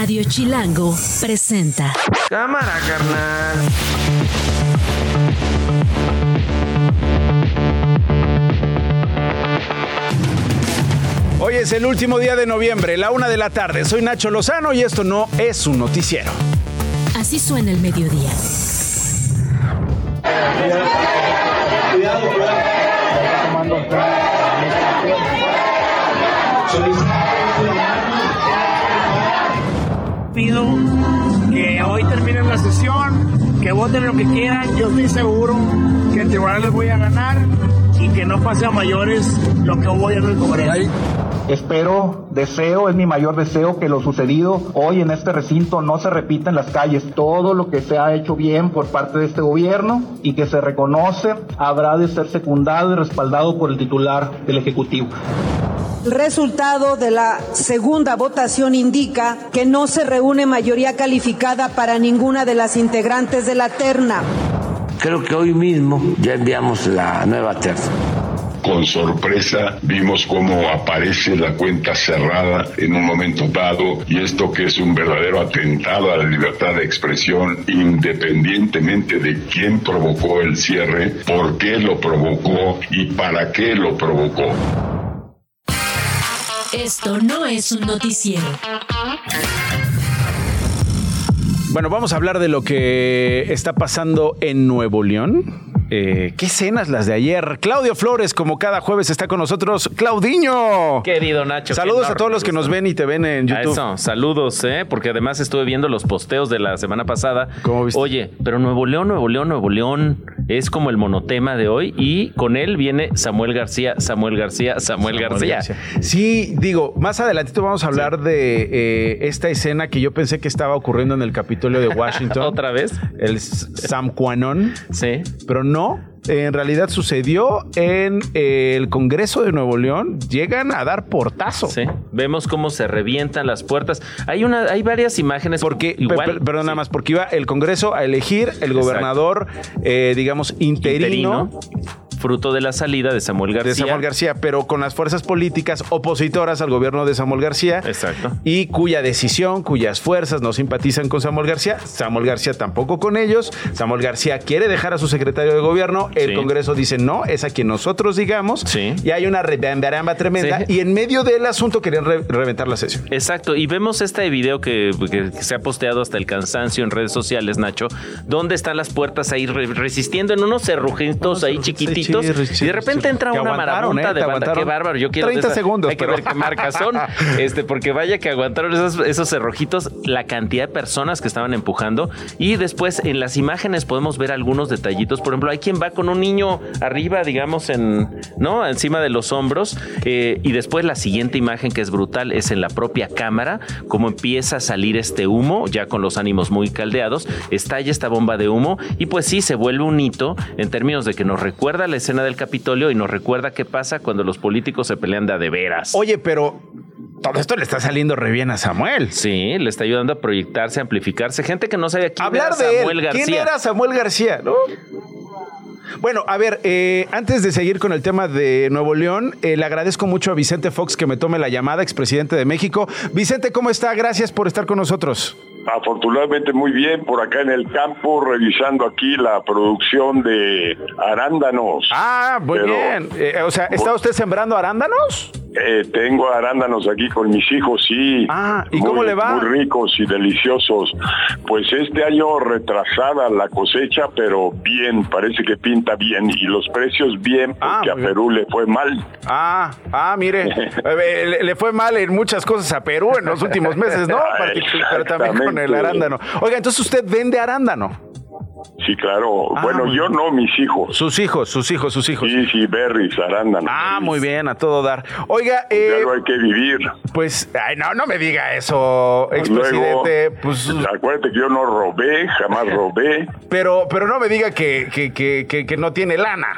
Radio Chilango presenta. Cámara, carnal. Hoy es el último día de noviembre, la una de la tarde. Soy Nacho Lozano y esto no es un noticiero. Así suena el mediodía. Que voten lo que quieran. Yo estoy seguro que el tribunal les voy a ganar y que no pase a mayores lo que en el Congreso. Espero, deseo, es mi mayor deseo que lo sucedido hoy en este recinto no se repita en las calles. Todo lo que se ha hecho bien por parte de este gobierno y que se reconoce habrá de ser secundado y respaldado por el titular del Ejecutivo. El resultado de la segunda votación indica que no se reúne mayoría calificada para ninguna de las integrantes de la terna. Creo que hoy mismo ya enviamos la nueva terna. Con sorpresa vimos cómo aparece la cuenta cerrada en un momento dado y esto que es un verdadero atentado a la libertad de expresión independientemente de quién provocó el cierre, por qué lo provocó y para qué lo provocó. Esto no es un noticiero. Bueno, vamos a hablar de lo que está pasando en Nuevo León. Eh, ¿Qué escenas las de ayer? Claudio Flores, como cada jueves, está con nosotros. Claudiño. Querido Nacho. Saludos a todos los que nos ven y te ven en. YouTube. Eso, saludos, ¿eh? Porque además estuve viendo los posteos de la semana pasada. ¿Cómo viste? Oye, pero Nuevo León, Nuevo León, Nuevo León es como el monotema de hoy y con él viene Samuel García, Samuel García, Samuel, García. Sí, digo, más adelantito vamos a hablar de eh, esta escena que yo pensé que estaba ocurriendo en el Capitolio de Washington. ¿Otra vez? El Sam Quanon. Sí. Pero no, en realidad sucedió en el Congreso de Nuevo León. Llegan a dar portazo. Sí. Vemos cómo se revientan las puertas. Hay una, hay varias imágenes. Porque, igual, per- per- perdón, sí. nada más, porque iba el Congreso a elegir el gobernador, eh, digamos, interino, fruto de la salida de Samuel García. de Samuel García, pero con las fuerzas políticas opositoras al gobierno de Samuel García. Exacto. Y cuya decisión, cuyas fuerzas no simpatizan con Samuel García. Samuel García tampoco con ellos. Samuel García quiere dejar a su secretario de gobierno. El Sí. Congreso dice no, es a quien nosotros digamos. Sí. Y hay una rebambaramba tremenda. Sí. Y en medio del asunto querían re- reventar la sesión. Exacto, y vemos este video que, que se ha posteado hasta el cansancio en redes sociales, Nacho, donde están las puertas ahí re- resistiendo en unos cerrujitos ahí chiquititos, sí, sí, y de repente entra una marabunta ¿eh? de banda. Qué bárbaro, yo quiero de 30 esa- segundos, Hay que ver qué marcas son, este, porque vaya que aguantaron esos, esos cerrojitos, la cantidad de personas que estaban empujando, y después en las imágenes podemos ver algunos detallitos, por ejemplo, hay quien va con un niño arriba, digamos, en, ¿no? Encima de los hombros, eh, y después la siguiente imagen que es brutal es en la propia cámara, cómo empieza a salir este humo, ya con los ánimos muy caldeados, estalla esta bomba de humo, y pues sí, se vuelve un hito en términos de que nos recuerda la escena del Capitolio y nos recuerda qué pasa cuando los políticos se pelean de a de veras. Oye, pero todo esto le está saliendo re bien a Samuel. Sí, le está ayudando a proyectarse, a amplificarse. Gente que no sabía quién Hablar era de Samuel él. García. ¿Quién era Samuel García? ¿no? Bueno, a ver, eh, antes de seguir con el tema de Nuevo León, eh, le agradezco mucho a Vicente Fox que me tome la llamada, expresidente de México. Vicente, ¿cómo está? Gracias por estar con nosotros. Afortunadamente muy bien por acá en el campo revisando aquí la producción de arándanos. Ah, muy Pero- bien. Eh, o sea, ¿está usted sembrando arándanos? Eh, tengo arándanos aquí con mis hijos, sí. Ah, ¿y Muy- cómo le va? Muy ricos y deliciosos. Pues este año retrasada la cosecha, pero bien, parece que pinta bien. Y los precios bien, Ah, porque a. Perú le fue mal. Ah, ah, mire, eh, le, le fue mal en muchas cosas a Perú en los últimos meses, ¿no? Pero también con el arándano. Oiga, entonces usted vende arándano. Sí, claro. Ah, bueno, yo no, mis hijos. Sus hijos, sus hijos, sus hijos. Sí, sí, berries, arándanos. Ah, muy bien, a todo dar. Oiga, eh, Algo hay que vivir. pues, ay, no, no me diga eso, expresidente. Luego, Pues, acuérdate que yo no robé, jamás robé. pero, pero no me diga que, que, que, que no tiene lana.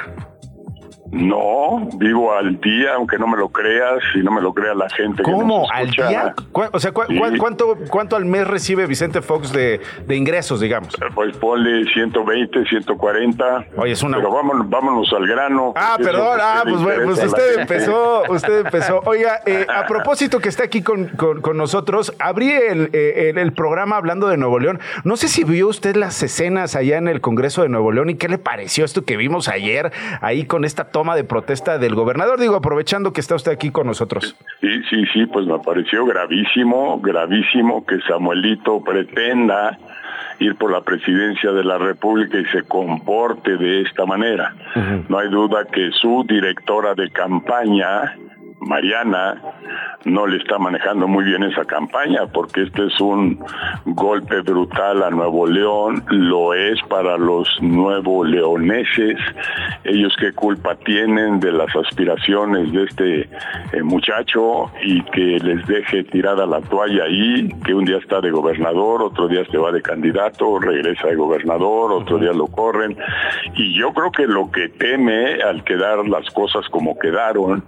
No, vivo al día, aunque no me lo creas y no me lo crea la gente. ¿Cómo? ¿Al día? O sea, cuánto, ¿cuánto al mes recibe Vicente Fox de, de, ingresos, digamos? Pues ponle 120, 140. Oye, es una... Pero vámonos, vámonos al grano. Ah, perdón, ah, pues, pues usted empezó, usted empezó. Oiga, eh, a propósito que está aquí con, con, nosotros, abrí el, el, el programa hablando de Nuevo León. No sé si vio usted las escenas allá en el Congreso de Nuevo León y qué le pareció esto que vimos ayer ahí con esta toma de protesta del gobernador, digo, aprovechando que está usted aquí con nosotros. Sí, sí, sí, pues me pareció gravísimo, gravísimo que Samuelito pretenda ir por la presidencia de la República y se comporte de esta manera. No hay duda que su directora de campaña, Mariana no le está manejando muy bien esa campaña porque este es un golpe brutal a Nuevo León, lo es para los nuevo leoneses, ellos qué culpa tienen de las aspiraciones de este eh, muchacho y que les deje tirada la toalla ahí, que un día está de gobernador, otro día se va de candidato, regresa de gobernador, otro día lo corren. Y yo creo que lo que teme al quedar las cosas como quedaron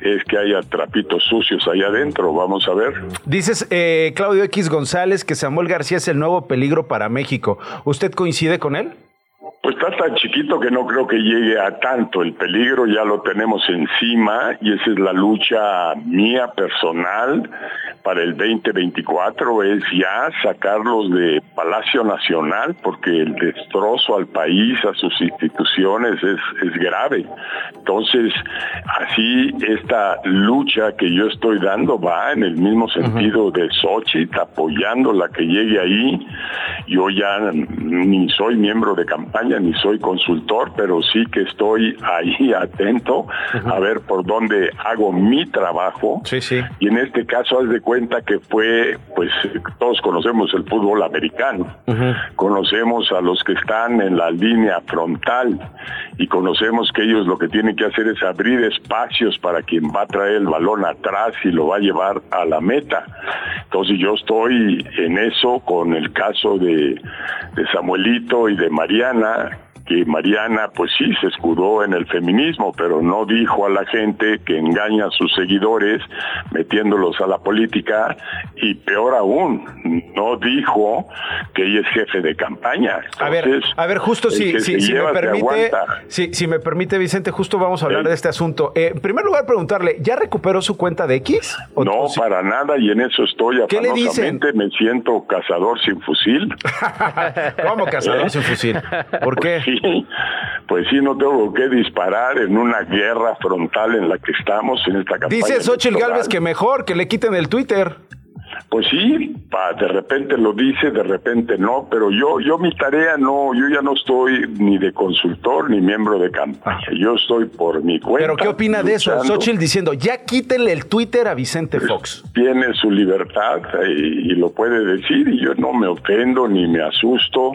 es que haya trapitos sucios allá adentro. Vamos a ver. Dices, eh, Claudio X González, que Samuel García es el nuevo peligro para México. ¿Usted coincide con él? Pues está tan chiquito que no creo que llegue a tanto. El peligro ya lo tenemos encima y esa es la lucha mía personal para el 2024 es ya sacarlos de Palacio Nacional porque el destrozo al país, a sus instituciones es, es grave. Entonces, así esta lucha que yo estoy dando va en el mismo sentido de Xochitl, apoyando la que llegue ahí. Yo ya ni soy miembro de campaña, ni soy consultor, pero sí que estoy ahí atento a ver por dónde hago mi trabajo. Sí, sí. Y en este caso, haz de cuenta cuenta que fue, pues todos conocemos el fútbol americano, conocemos a los que están en la línea frontal y conocemos que ellos lo que tienen que hacer es abrir espacios para quien va a traer el balón atrás y lo va a llevar a la meta. Entonces yo estoy en eso con el caso de, de Samuelito y de Mariana, que Mariana pues sí se escudó en el feminismo, pero no dijo a la gente que engaña a sus seguidores metiéndolos a la política y peor aún, no dijo que ella es jefe de campaña. a ver, a ver, justo si, si, me permite, si, si, me permite Vicente, justo vamos a hablar de este asunto. Eh, en primer lugar, preguntarle, ¿ya recuperó su cuenta de X? no, para nada, y en eso estoy ¿Qué le dicen? Me siento cazador sin fusil. ¿Cómo cazador sin fusil? ¿Por qué? Pues pues sí, no tengo que disparar en una guerra frontal en la que estamos en esta campaña. Dice Xochitl Galvez que mejor que le quiten el Twitter. Pues sí, de repente lo dice, de repente no, pero yo, yo mi tarea no, yo ya no estoy ni de consultor ni miembro de campaña, yo estoy por mi cuenta. ¿Pero qué opina de eso? Xochitl diciendo, ya quítenle el Twitter a Vicente pues, Fox. Tiene su libertad eh, y, lo puede decir y yo no me ofendo ni me asusto,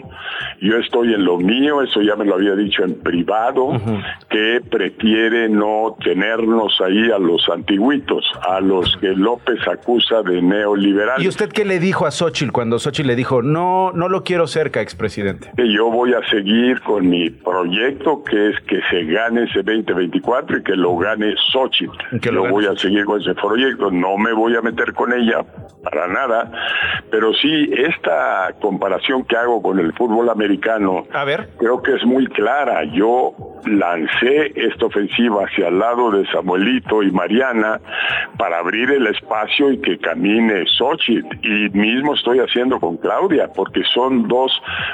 yo estoy en lo mío, eso ya me lo había dicho en privado, que prefiere no tenernos ahí a los antiguitos, a los que López acusa de ¿Y usted qué le dijo a Xochitl cuando Xochitl le dijo, no, no lo quiero cerca, expresidente? Que yo voy a seguir con mi proyecto, que es que se gane ese 2024 y que lo gane Xochitl. Que lo voy a seguir con ese proyecto, no me voy a meter con ella para nada, pero sí, esta comparación que hago con el fútbol americano, a ver. creo que es muy clara. Yo lancé esta ofensiva hacia el lado de Samuelito y Mariana para abrir el espacio y que camine Xochitl. Y mismo estoy haciendo con Claudia, porque son dos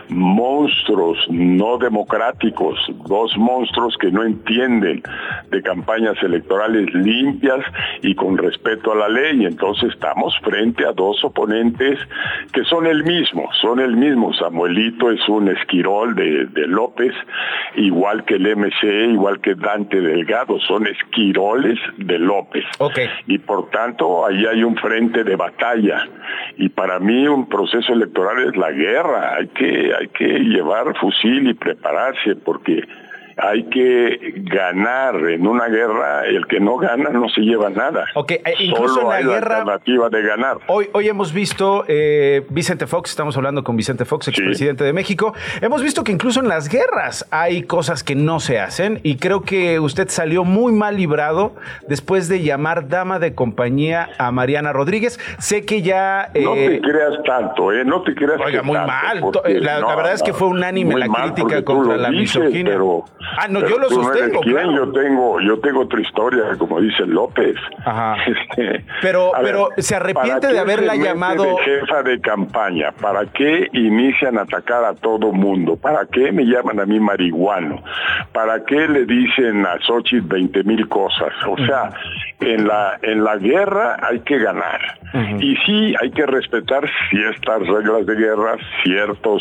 monstruos no democráticos, dos monstruos que no entienden de campañas electorales limpias y con respeto a la ley. Entonces estamos frente a dos oponentes que son el mismo, son el mismo. Samuelito es un esquirol de, de López, igual que el MC, igual que Dante Delgado, son esquiroles de López. Y por tanto, ahí hay un frente de batalla. Y para mí un proceso electoral es la guerra. Hay que, hay que llevar fusil y prepararse porque hay que ganar en una guerra, el que no gana no se lleva nada. Ok, eh, incluso Solo en la hay guerra- la alternativa de ganar. Hoy, hoy hemos visto eh, Vicente Fox, estamos hablando con Vicente Fox, expresidente de México. Hemos visto que incluso en las guerras hay cosas que no se hacen y creo que usted salió muy mal librado después de llamar dama de compañía a Mariana Rodríguez. Sé que ya... No te eh, creas tanto, ¿eh? No te creas Oiga, muy tanto, mal. porque- La- no, verdad es que fue unánime la crítica contra la dices, misoginia. Pero, Ah, no, pero yo lo no sostengo, quien, claro. Yo tengo, yo tengo otra historia, como dice López. Ajá. Este, Pero- pero, ¿se arrepiente ¿para de haberla llamado- de jefa de campaña? ¿Para qué inician a atacar a todo mundo? ¿Para qué me llaman a mí marihuano? ¿Para qué le dicen a Xochitl 20 mil cosas? O sea, en la, en la guerra hay que ganar. Y sí, hay que respetar ciertas reglas de guerra, ciertas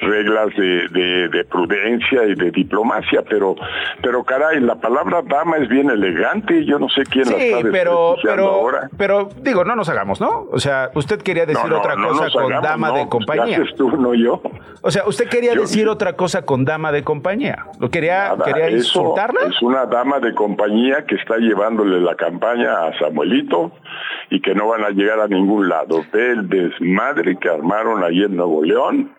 reglas de, de- de prudencia y de diplomacia, pero, pero caray, la palabra dama es bien elegante, yo no sé quién la Sí, está pero, pero, ahora. pero digo, no nos hagamos, ¿no? O sea, usted quería decir No, no, otra no cosa con hagamos, dama de compañía. ¿qué haces tú, no yo? O sea, usted quería Yo- decir otra cosa con dama de compañía. ¿Lo quería, Nada, quería insultarla? Es una dama de compañía que está llevándole la campaña a Samuelito y que no van a llegar a ningún lado. Ve el desmadre que armaron ahí en Nuevo León,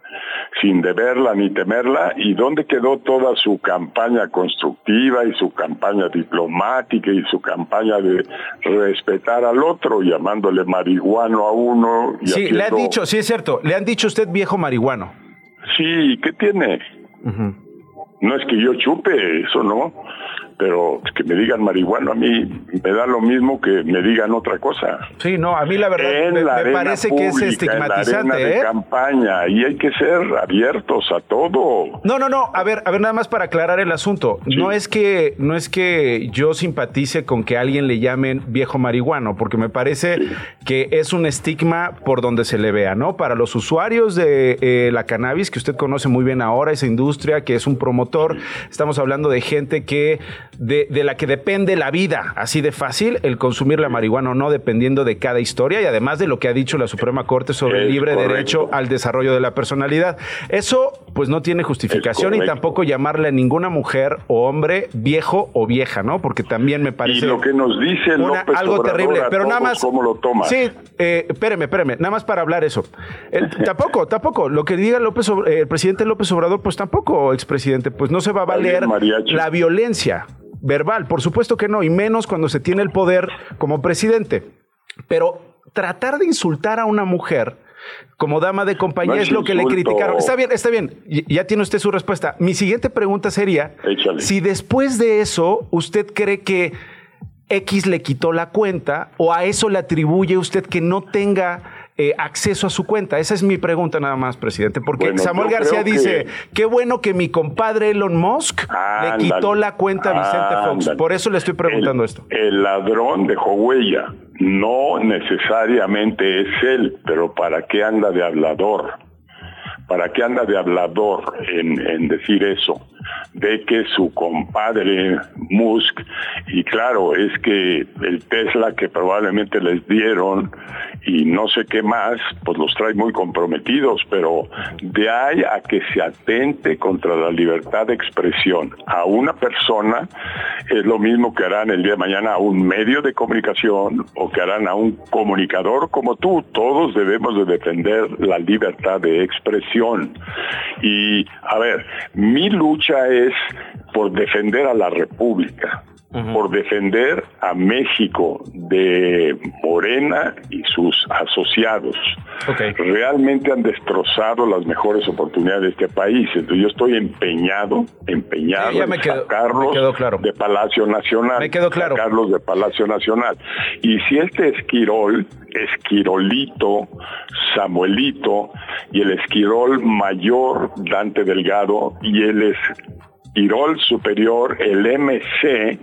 sin deberla ni temerla, y dónde quedó toda su campaña constructiva y su campaña diplomática y su campaña de respetar al otro, llamándole marihuano a uno. Y Sí, le han dicho, sí es cierto, le han dicho usted viejo marihuano. Sí, ¿qué tiene? No es que yo chupe, eso no, pero que me digan marihuana a mí me da lo mismo que me digan otra cosa. Sí, no, a mí la verdad En me, la me arena parece que es pública, en la arena estigmatizante, de ¿eh? campaña y hay que ser abiertos a todo. No, no, no. A ver, a ver, nada más para aclarar el asunto. No es que, no es que yo simpatice con que a alguien le llamen viejo marihuano, porque me parece que es un estigma por donde se le vea, ¿no? Para los usuarios de eh, la cannabis, que usted conoce muy bien ahora, esa industria, que es un promotor, estamos hablando de gente que de, de la que depende la vida, así de fácil, el consumir la marihuana o no, dependiendo de cada historia y además de lo que ha dicho la Suprema Corte sobre el libre correcto. derecho al desarrollo de la personalidad. Eso, pues, no tiene justificación y tampoco llamarle a ninguna mujer o hombre viejo o vieja, ¿no? Porque también me Y parece lo que nos dice una- López algo Obrador terrible. a Pero nada más. ¿Cómo lo tomas? Sí, eh, espéreme, espéreme, nada más para hablar eso. Tampoco, tampoco. Lo que diga López, el presidente López Obrador, pues tampoco, expresidente, pues no se va a valer la violencia verbal, por supuesto que no, y menos cuando se tiene el poder como presidente. Pero tratar de insultar a una mujer como dama de compañía No es es lo que le criticaron. Está bien, está bien. Ya tiene usted su respuesta. Mi siguiente pregunta sería, Échale. si después de eso usted cree que X le quitó la cuenta o a eso le atribuye usted que no tenga eh, acceso a su cuenta? Esa es mi pregunta nada más, presidente. Porque Bueno, Samuel García dice, que- qué bueno que mi compadre Elon Musk le quitó la cuenta a Vicente Fox. Por eso le estoy preguntando el, esto. El ladrón dejó huella. No necesariamente es él, pero ¿para qué anda de hablador? ¿Para qué anda de hablador en, decir eso? De que su compadre Musk, y claro, es que el Tesla que probablemente les dieron y no sé qué más, pues los trae muy comprometidos, pero de ahí a que se atente contra la libertad de expresión a una persona, es lo mismo que harán el día de mañana a un medio de comunicación o que harán a un comunicador como tú. Todos debemos de defender la libertad de expresión. Y, a ver, mi lucha es por defender a la República por defender a México de Morena y sus asociados. Realmente han destrozado las mejores oportunidades de este país. Entonces yo estoy empeñado, empeñado Sí, en me sacarlos me quedó claro. de Palacio Nacional. Me quedó claro. Sacarlos de Palacio Nacional. Y si este Esquirol, Esquirolito, Samuelito y el Esquirol mayor, Dante Delgado, y el Esquirol superior, el MC,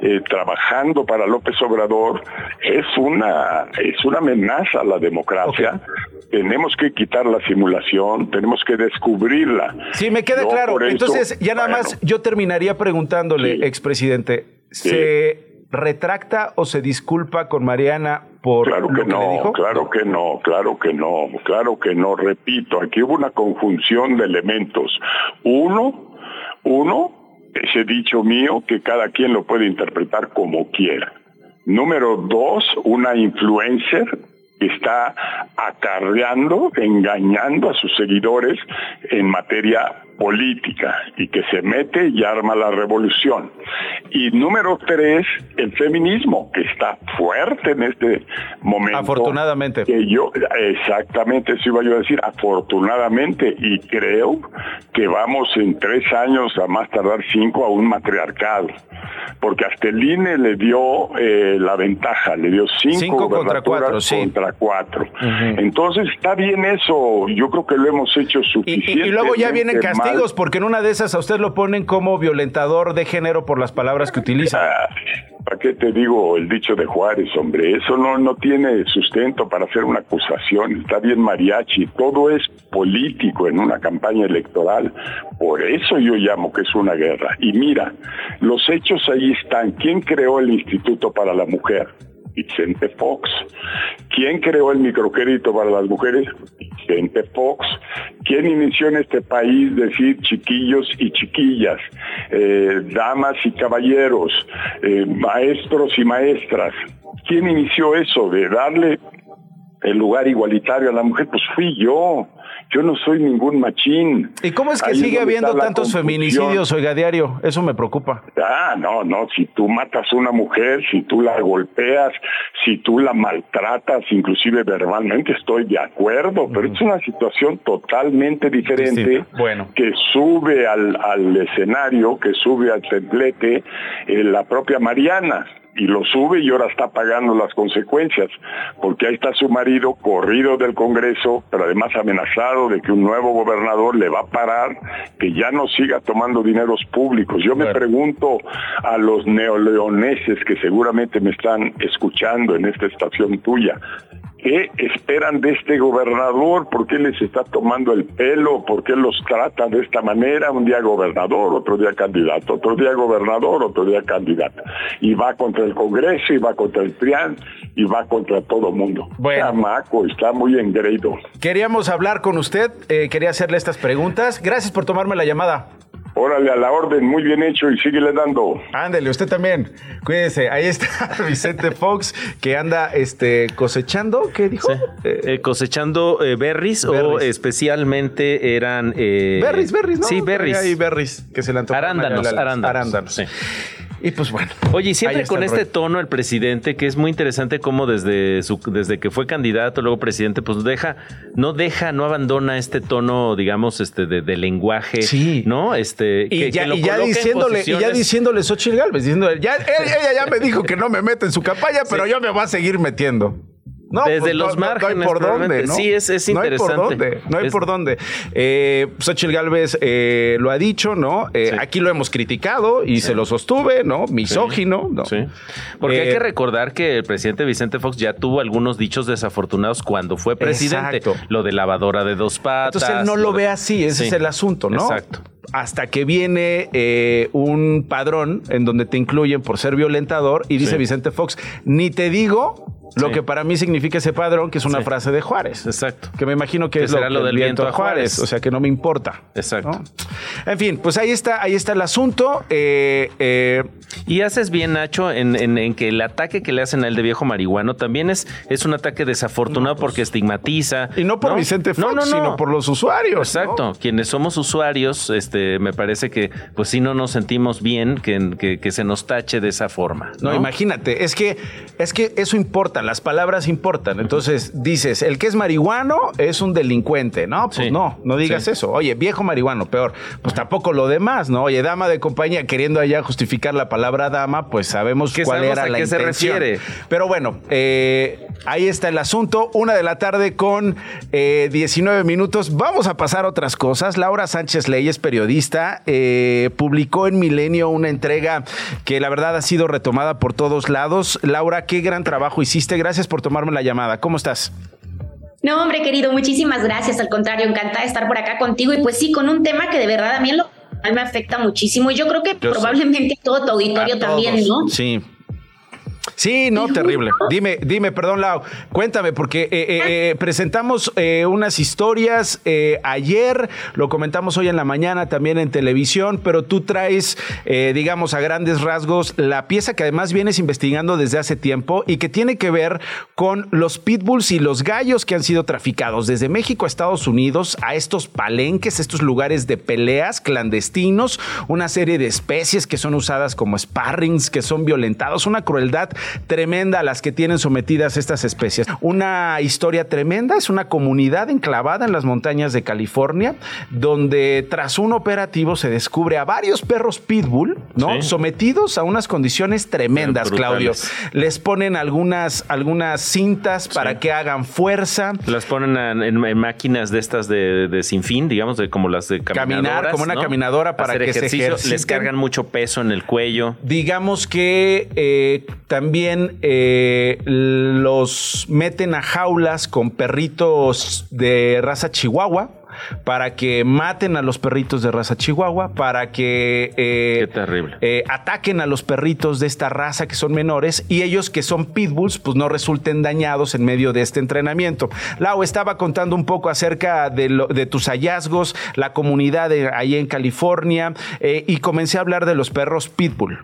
eh, trabajando para López Obrador, es una, es una amenaza a la democracia. Tenemos que quitar la simulación, tenemos que descubrirla. Sí, me queda claro. Entonces, ya nada bueno, más yo terminaría preguntándole, expresidente, ¿se retracta o se disculpa con Mariana por Claro que que no, claro que no, claro que no, claro que no. Repito, aquí hubo una conjunción de elementos. Uno, uno, ese dicho mío que cada quien lo puede interpretar como quiera. Número dos, una influencer que está acarreando, engañando a sus seguidores en materia política y que se mete y arma la revolución. Y número tres, el feminismo, que está fuerte en este momento. Afortunadamente. Que yo, exactamente, eso iba yo a decir, afortunadamente, y creo que vamos en tres años, a más tardar cinco, a un matriarcado. Porque hasta el INE le dio eh, la ventaja, le dio cinco, Cinco contra cuatro, sí. contra cuatro. Entonces está bien eso, yo creo que lo hemos hecho Y, y- suficiente. y luego ya vienen castigos, porque en una de esas a usted lo ponen como violentador de género por las palabras que utiliza. ¿Para qué te digo el dicho de Juárez, hombre? Eso no, no tiene sustento para hacer una acusación. Está bien mariachi. Todo es político en una campaña electoral. Por eso yo llamo que es una guerra. Y mira, los hechos ahí están. ¿Quién creó el Instituto para la Mujer? Vicente Fox. ¿Quién creó el microcrédito para las mujeres? Vicente Fox. ¿Quién inició en este país decir chiquillos y chiquillas, eh, damas y caballeros, eh, maestros y maestras? ¿Quién inició eso de darle el lugar igualitario a la mujer? Pues fui yo. Yo no soy ningún machín. ¿Y cómo es que Ahí sigue habiendo tantos feminicidios, oiga, diario? Eso me preocupa. Ah, no, no, si tú matas a una mujer, si tú la golpeas, si tú la maltratas, inclusive verbalmente, estoy de acuerdo, pero es una situación totalmente diferente. Bueno. que sube al, al escenario, que sube al templete eh, la propia Mariana. Y lo sube y ahora está pagando las consecuencias, porque ahí está su marido corrido del Congreso, pero además amenazado de que un nuevo gobernador le va a parar, que ya no siga tomando dineros públicos. Yo me pregunto a los neoleoneses que seguramente me están escuchando en esta estación tuya, ¿qué esperan de este gobernador? ¿Por qué les está tomando el pelo? ¿Por qué los trata de esta manera? Un día gobernador, otro día candidato, otro día gobernador, otro día candidato. Y va contra el Congreso, y va contra el PRIAN, y va contra todo mundo. Bueno. Chamaco, está muy engreído. Queríamos hablar con usted, eh, quería hacerle estas preguntas. Gracias por tomarme la llamada. Órale a la orden, muy bien hecho y síguele dando. Ándele, usted también. Cuídese. Ahí está Vicente Fox, que anda este, cosechando. ¿Qué dijo? Eh, Eh, cosechando eh, berries, o especialmente eran... eh, berries, berries, ¿no? Sí, berries. Hay berries que se le Arándanos, arándanos. Arándanos. Sí. Y pues bueno. Oye, y siempre con este rollo. tono el presidente, que es muy interesante cómo desde su, desde que fue candidato, luego presidente, pues deja, no deja, no abandona este tono, digamos, este, de, de lenguaje, Sí. ¿no? Este, Y que- ya, que lo y ya diciéndole, y ya diciéndole Xochitl Galvez, diciéndole, ya, él- ella ya me dijo que no me mete en su campaña, pero yo me voy a seguir metiendo. No, Desde pues, los no- no- no hay márgenes, por dónde. ¿no? Sí, es- es No hay interesante. por dónde, no hay Es- por dónde. Eh, Xochitl Galvez eh, lo ha dicho, ¿no? Eh, Sí. Aquí lo hemos criticado y se lo sostuve, ¿no? Misógino, ¿no? Sí. Porque hay Eh, que recordar que el presidente Vicente Fox ya tuvo algunos dichos desafortunados cuando fue presidente. Exacto. Lo de lavadora de dos patas. Entonces él no lo de- ve así, ese Sí. es el asunto, ¿no? Exacto. Hasta que viene eh, un padrón en donde te incluyen por ser violentador y dice Sí. Vicente Fox, ni te digo lo Sí. que para mí significa ese padrón, que es una Sí. frase de Juárez. Exacto. Que me imagino que, Que es lo, será lo el del viento a Juárez. O sea que no me importa. Exacto. ¿no? En fin, pues ahí está, ahí está el asunto. Eh, eh, Y haces bien, Nacho, en, en- en que el ataque que le hacen a él de viejo marihuano también es, es un ataque desafortunado porque estigmatiza. y no por Vicente Fox, No, no, no. sino por los usuarios. Exacto, quienes somos usuarios, este, me parece que pues sí no nos sentimos bien que, que- que se nos tache de esa forma. No, No, imagínate, es que, es que eso importa, las palabras importan. Entonces dices, el que es marihuano es un delincuente. No, pues Sí. no, no digas Sí. eso. Oye, viejo marihuano, peor. Pues tampoco lo demás, ¿no? Oye, dama de compañía, queriendo allá justificar la palabra dama, pues sabemos Que cuál era a la qué se intención. refiere. Pero bueno, eh, ahí está el asunto. Una de la tarde con eh, 19 minutos. Vamos a pasar a otras cosas. Laura Sánchez Leyes, periodista, eh, publicó en Milenio una entrega que la verdad ha sido retomada por todos lados. Laura, qué gran trabajo hiciste. Gracias por tomarme la llamada. ¿Cómo estás? No, hombre, querido, muchísimas gracias. Al contrario, encantada de estar por acá contigo. Y pues sí, con un tema que de verdad a mí en lo me afecta muchísimo. Y yo creo que Yo sé. probablemente todo tu auditorio también. ¿no? Sí. Sí, no, terrible. Dime, dime, perdón, Lau, cuéntame, porque eh, eh, eh, presentamos eh, unas historias eh, ayer, lo comentamos hoy en la mañana también en televisión, pero tú traes, eh, digamos, a grandes rasgos la pieza que además vienes investigando desde hace tiempo y que tiene que ver con los pitbulls y los gallos que han sido traficados desde México a Estados Unidos a estos palenques, estos lugares de peleas clandestinos, una serie de especies que son usadas como sparrings, que son violentados, una crueldad tremenda a las que tienen sometidas estas especies. Una historia tremenda, es una comunidad enclavada en las montañas de California, donde tras un operativo se descubre a varios perros pitbull, ¿no? Sí. Sometidos a unas condiciones tremendas. Claudio. Les ponen algunas, algunas cintas para que hagan fuerza. Las ponen en, en- en máquinas de estas de, de sin fin, digamos, de como las de Caminar, como una ¿no? caminadora para Hacer que se ejercicio, Les ejerciten. cargan mucho peso en el cuello. Digamos que eh, también eh, los meten a jaulas con perritos de raza chihuahua para que maten a los perritos de raza chihuahua, para que eh, Qué terrible. eh, ataquen a los perritos de esta raza que son menores y ellos que son pitbulls pues no resulten dañados en medio de este entrenamiento. Lau estaba contando un poco acerca de, lo- de tus hallazgos, la comunidad de, ahí en California eh, y comencé a hablar de los perros pitbull.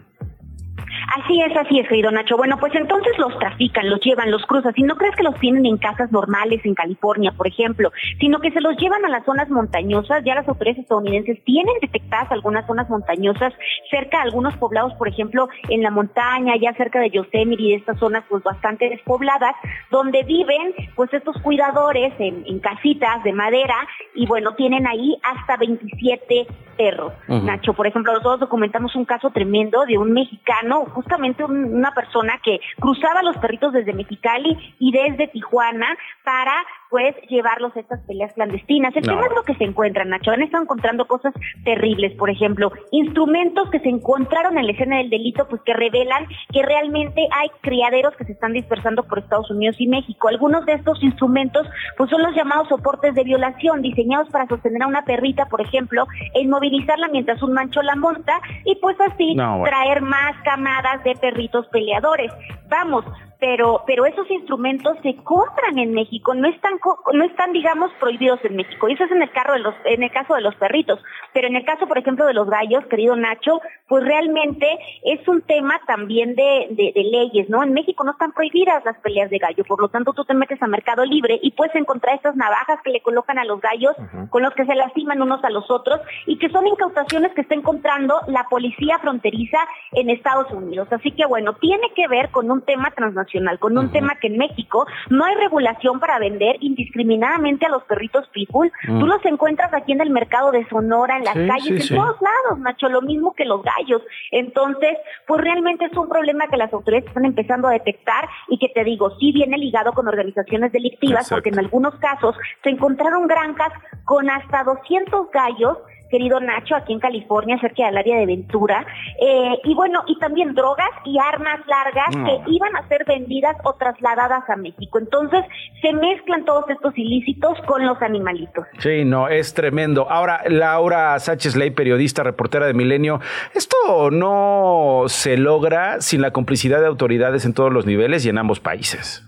Así es, así es, querido Nacho. Bueno, pues entonces los trafican, los llevan, los cruzan. Y no crees que los tienen en casas normales en California, por ejemplo, sino que se los llevan a las zonas montañosas. Ya las autoridades estadounidenses tienen detectadas algunas zonas montañosas cerca de algunos poblados, por ejemplo, en la montaña, ya cerca de Yosemite y de estas zonas pues bastante despobladas, donde viven pues estos cuidadores en, en casitas de madera y bueno, tienen ahí hasta 27 perros. Nacho, por ejemplo, nosotros documentamos un caso tremendo de un mexicano, justamente un- una persona que cruzaba los perritos desde Mexicali y desde Tijuana para pues llevarlos a estas peleas clandestinas. El No. tema es lo que se encuentra, Nacho. Han estado encontrando cosas terribles, por ejemplo, instrumentos que se encontraron en la escena del delito, pues que revelan que realmente hay criaderos que se están dispersando por Estados Unidos y México. Algunos de estos instrumentos, pues son los llamados soportes de violación, diseñados para sostener a una perrita, por ejemplo, e inmovilizarla mientras un mancho la monta y pues así No, bueno. traer más camadas de perritos peleadores. Vamos, pero pero esos instrumentos se compran en México, no están no están digamos prohibidos en México. Y eso es en el carro de los en el caso de los perritos, pero en el caso por ejemplo de los gallos, querido Nacho, pues realmente es un tema también de, de, de leyes, ¿no? En México no están prohibidas las peleas de gallo, por lo tanto tú te metes a Mercado Libre y puedes encontrar estas navajas que le colocan a los gallos con los que se lastiman unos a los otros y que son incautaciones que está encontrando la policía fronteriza en Estados Unidos. Así que bueno, tiene que ver con un tema transnacional, con un tema que en México no hay regulación para vender indiscriminadamente a los perritos pitbull. Mm. Tú los encuentras aquí en el mercado de Sonora, en las Sí, calles, sí, en sí. todos lados, Nacho, lo mismo que los gallos. Entonces, pues realmente es un problema que las autoridades están empezando a detectar y que te digo, sí viene ligado con organizaciones delictivas, Exacto. porque en algunos casos se encontraron granjas con hasta 200 gallos querido Nacho, aquí en California, cerca del área de Ventura, eh, y bueno, y también drogas y armas largas No. que iban a ser vendidas o trasladadas a México. Entonces, se mezclan todos estos ilícitos con los animalitos. Sí, no, es tremendo. Ahora, Laura Sánchez Ley, periodista, reportera de Milenio, esto no se logra sin la complicidad de autoridades en todos los niveles y en ambos países.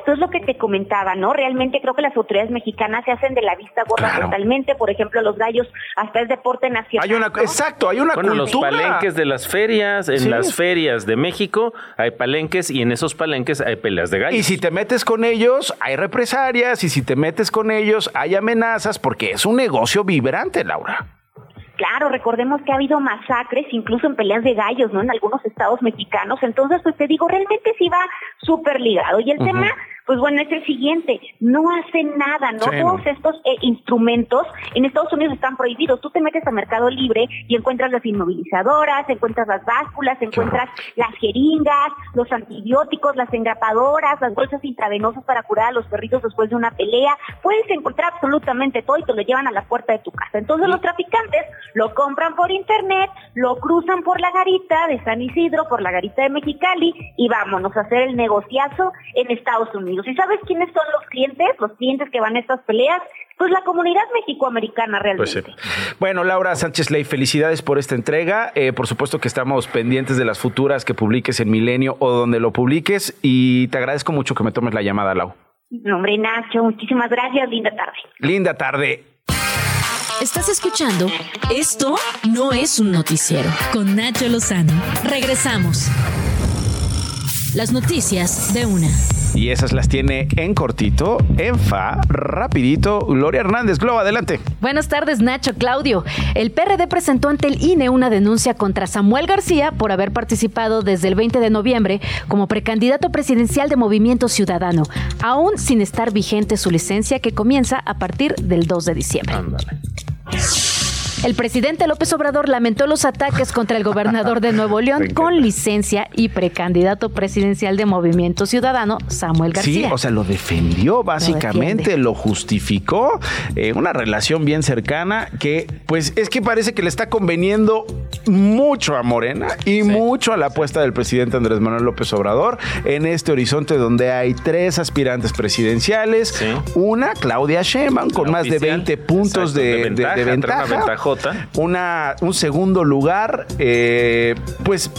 Supuesto, es lo que te comentaba, ¿no? Realmente creo que las autoridades mexicanas se hacen de la vista gorda Claro. totalmente. Por ejemplo, los gallos hasta es deporte nacional. Hay una, ¿no? exacto, hay una Bueno, los palenques de las ferias, en Sí. las ferias de México hay palenques y en esos palenques hay peleas de gallos. Y si te metes con ellos, hay represalias, y si te metes con ellos, hay amenazas, porque es un negocio vibrante, Laura. Claro, recordemos que ha habido masacres, incluso en peleas de gallos, ¿no? En algunos estados mexicanos. Entonces, pues te digo, realmente sí va súper ligado. Y el tema, pues bueno, es el siguiente. No hacen nada, ¿no? Sí, no. Todos estos eh, instrumentos en Estados Unidos están prohibidos. Tú te metes a Mercado Libre y encuentras las inmovilizadoras, encuentras las básculas, encuentras las jeringas, los antibióticos, las engrapadoras, las bolsas intravenosas para curar a los perritos después de una pelea. Puedes encontrar absolutamente todo y te lo llevan a la puerta de tu casa. Entonces los traficantes lo compran por internet, lo cruzan por la garita de San Isidro, por la garita de Mexicali y vámonos a hacer el negociazo en Estados Unidos. Argentinos. ¿Y sabes quiénes son los clientes? Los clientes que van a estas peleas. Pues la comunidad mexicoamericana realmente. Pues sí. Bueno, Laura Sánchez Ley, felicidades por esta entrega. Eh, por supuesto que estamos pendientes de las futuras que publiques en Milenio o donde lo publiques y te agradezco mucho que me tomes la llamada, Lau. No, hombre, Nacho, muchísimas gracias. Linda tarde. Linda tarde. Estás escuchando Esto no es un noticiero con Nacho Lozano. Regresamos. Las noticias de una. Y esas las tiene en cortito, en fa, rapidito. Gloria Hernández, Globo, adelante. Buenas tardes, Nacho, Claudio. El PRD presentó ante el INE una denuncia contra Samuel García por haber participado desde el 20 de noviembre como precandidato presidencial de Movimiento Ciudadano, aún sin estar vigente su licencia que comienza a partir del 2 de diciembre. El presidente López Obrador lamentó los ataques contra el gobernador de Nuevo León con licencia y precandidato presidencial de Movimiento Ciudadano, Samuel García. Sí, o sea, lo defendió básicamente, lo, justificó, eh, una relación bien cercana que pues es que parece que le está conveniendo mucho a Morena y mucho a la apuesta del presidente Andrés Manuel López Obrador en este horizonte donde hay tres aspirantes presidenciales, una Claudia Sheinbaum con más de 20 puntos de, de ventaja, de ventaja una, un segundo lugar, eh, pues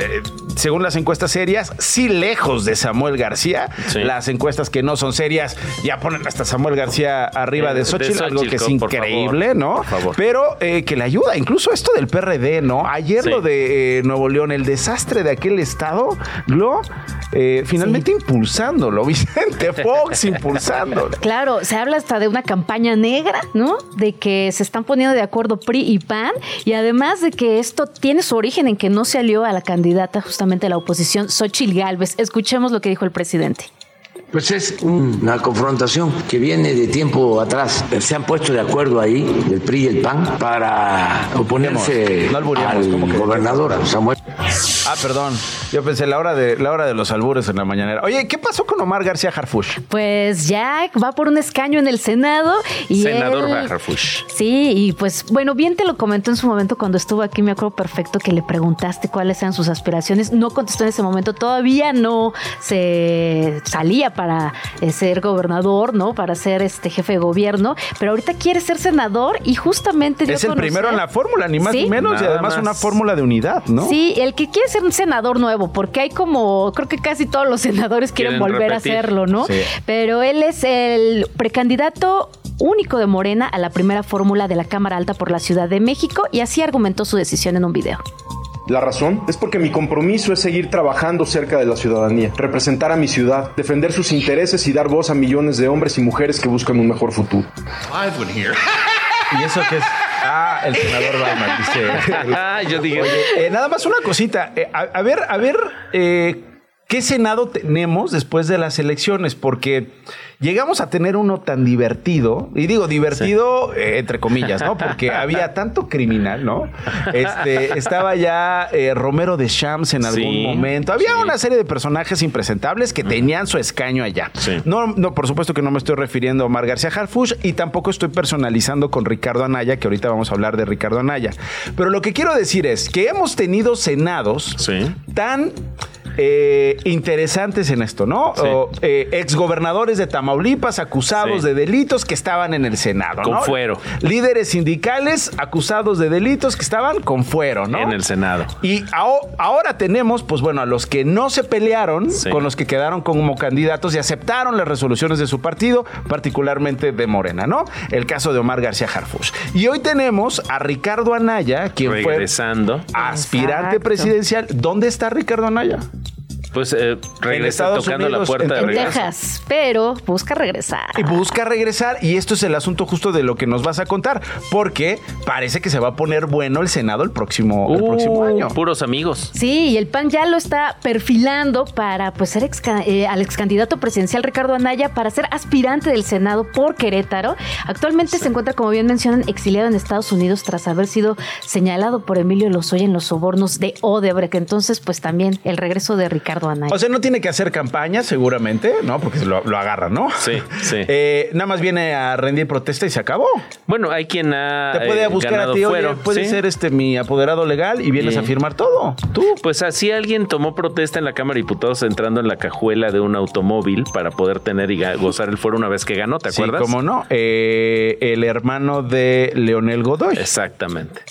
eh, según las encuestas serias, sí lejos de Samuel García. Las encuestas que no son serias ya ponen hasta Samuel García arriba de Xochitl, algo que es increíble, ¿no? Pero eh, que le ayuda, incluso esto del PRD, ¿no? Ayer lo de Nuevo León, el desastre de aquel estado, Glo, finalmente impulsándolo, Vicente Fox impulsándolo. Claro, se habla hasta de una campaña negra, ¿no? De que se están poniendo de acuerdo PRI y PAN, y además de que esto tiene su origen en que no se alió a la candidata justamente la oposición, Xochil Gálvez. Escuchemos lo que dijo el presidente. Pues es una confrontación que viene de tiempo atrás. Se han puesto de acuerdo ahí, el PRI y el PAN, para oponerse al gobernador Samuel. Ah, perdón. Yo pensé la hora de la hora de los albures en la mañanera. Oye, ¿qué pasó con Omar García Harfush? Pues ya va por un escaño en el Senado y senador Harfush. Sí, y pues bueno, bien te lo comentó en su momento cuando estuvo aquí, me acuerdo perfecto que le preguntaste cuáles eran sus aspiraciones. No contestó en ese momento, todavía no se salía para eh, ser gobernador, ¿no? Para ser este jefe de gobierno, pero ahorita quiere ser senador y justamente es el primero en la fórmula, ni más ni menos, y además una fórmula de unidad, ¿no? Sí, el que quiere ser un senador nuevo, porque hay como, creo que casi todos los senadores quieren, volver a hacerlo, ¿no? Pero él es el precandidato único de Morena a la primera fórmula de la Cámara Alta por la Ciudad de México y así argumentó su decisión en un video. La razón es porque mi compromiso es seguir trabajando cerca de la ciudadanía, representar a mi ciudad, defender sus intereses y dar voz a millones de hombres y mujeres que buscan un mejor futuro. ¿Y eso qué es? Ah, el senador Weimar dice. Ah, yo dije. eh, nada más una cosita. Eh, a, a, ver, a ver, eh, ¿qué senado tenemos después de las elecciones? Porque llegamos a tener uno tan divertido, y digo divertido sí. eh, entre comillas, ¿no? Porque había tanto criminal, ¿no? Este, estaba ya eh, Romero de Shams en algún sí, momento. Había sí. una serie de personajes impresentables que tenían su escaño allá. No, no, por supuesto que no me estoy refiriendo a Omar García Harfush y tampoco estoy personalizando con Ricardo Anaya, que ahorita vamos a hablar de Ricardo Anaya. Pero lo que quiero decir es que hemos tenido senados tan eh, interesantes en esto, ¿no? Sí. O, eh, exgobernadores de Tamaulipas acusados sí. de delitos que estaban en el Senado, con ¿no? fuero. Líderes sindicales acusados de delitos que estaban con fuero, ¿no? En el Senado. Y ahora tenemos, pues bueno, a los que no se pelearon, sí. con los que quedaron como candidatos y aceptaron las resoluciones de su partido, particularmente de Morena, ¿no? El caso de Omar García Harfush. Y hoy tenemos a Ricardo Anaya, quien Regresando. fue aspirante Exacto. presidencial. ¿Dónde está Ricardo Anaya? Pues eh, regresa tocando Unidos, la puerta de en regreso. Texas, pero busca regresar. Y busca regresar y esto es el asunto justo de lo que nos vas a contar, porque parece que se va a poner bueno el Senado el próximo, uh, el próximo año. Puros amigos. Sí, y el PAN ya lo está perfilando para pues ser ex, eh, al ex candidato presidencial Ricardo Anaya para ser aspirante del Senado por Querétaro. Actualmente sí. se encuentra, como bien mencionan, exiliado en Estados Unidos tras haber sido señalado por Emilio Lozoya en los sobornos de Odebrecht. Entonces, pues también el regreso de Ricardo O sea, no tiene que hacer campaña, seguramente, ¿no? Porque lo, lo agarra, ¿no? Sí, sí. Eh, nada más viene a rendir protesta y se acabó. Bueno, hay quien ha Te puede eh, buscar a ti, oye, fuero, puede ¿sí? ser este mi apoderado legal y vienes Sí. a firmar todo. Tú. Pues así alguien tomó protesta en la Cámara de Diputados entrando en la cajuela de un automóvil para poder tener y gozar el fuero una vez que ganó, ¿te Sí, acuerdas? cómo no. Eh, el hermano de Leonel Godoy. Exactamente.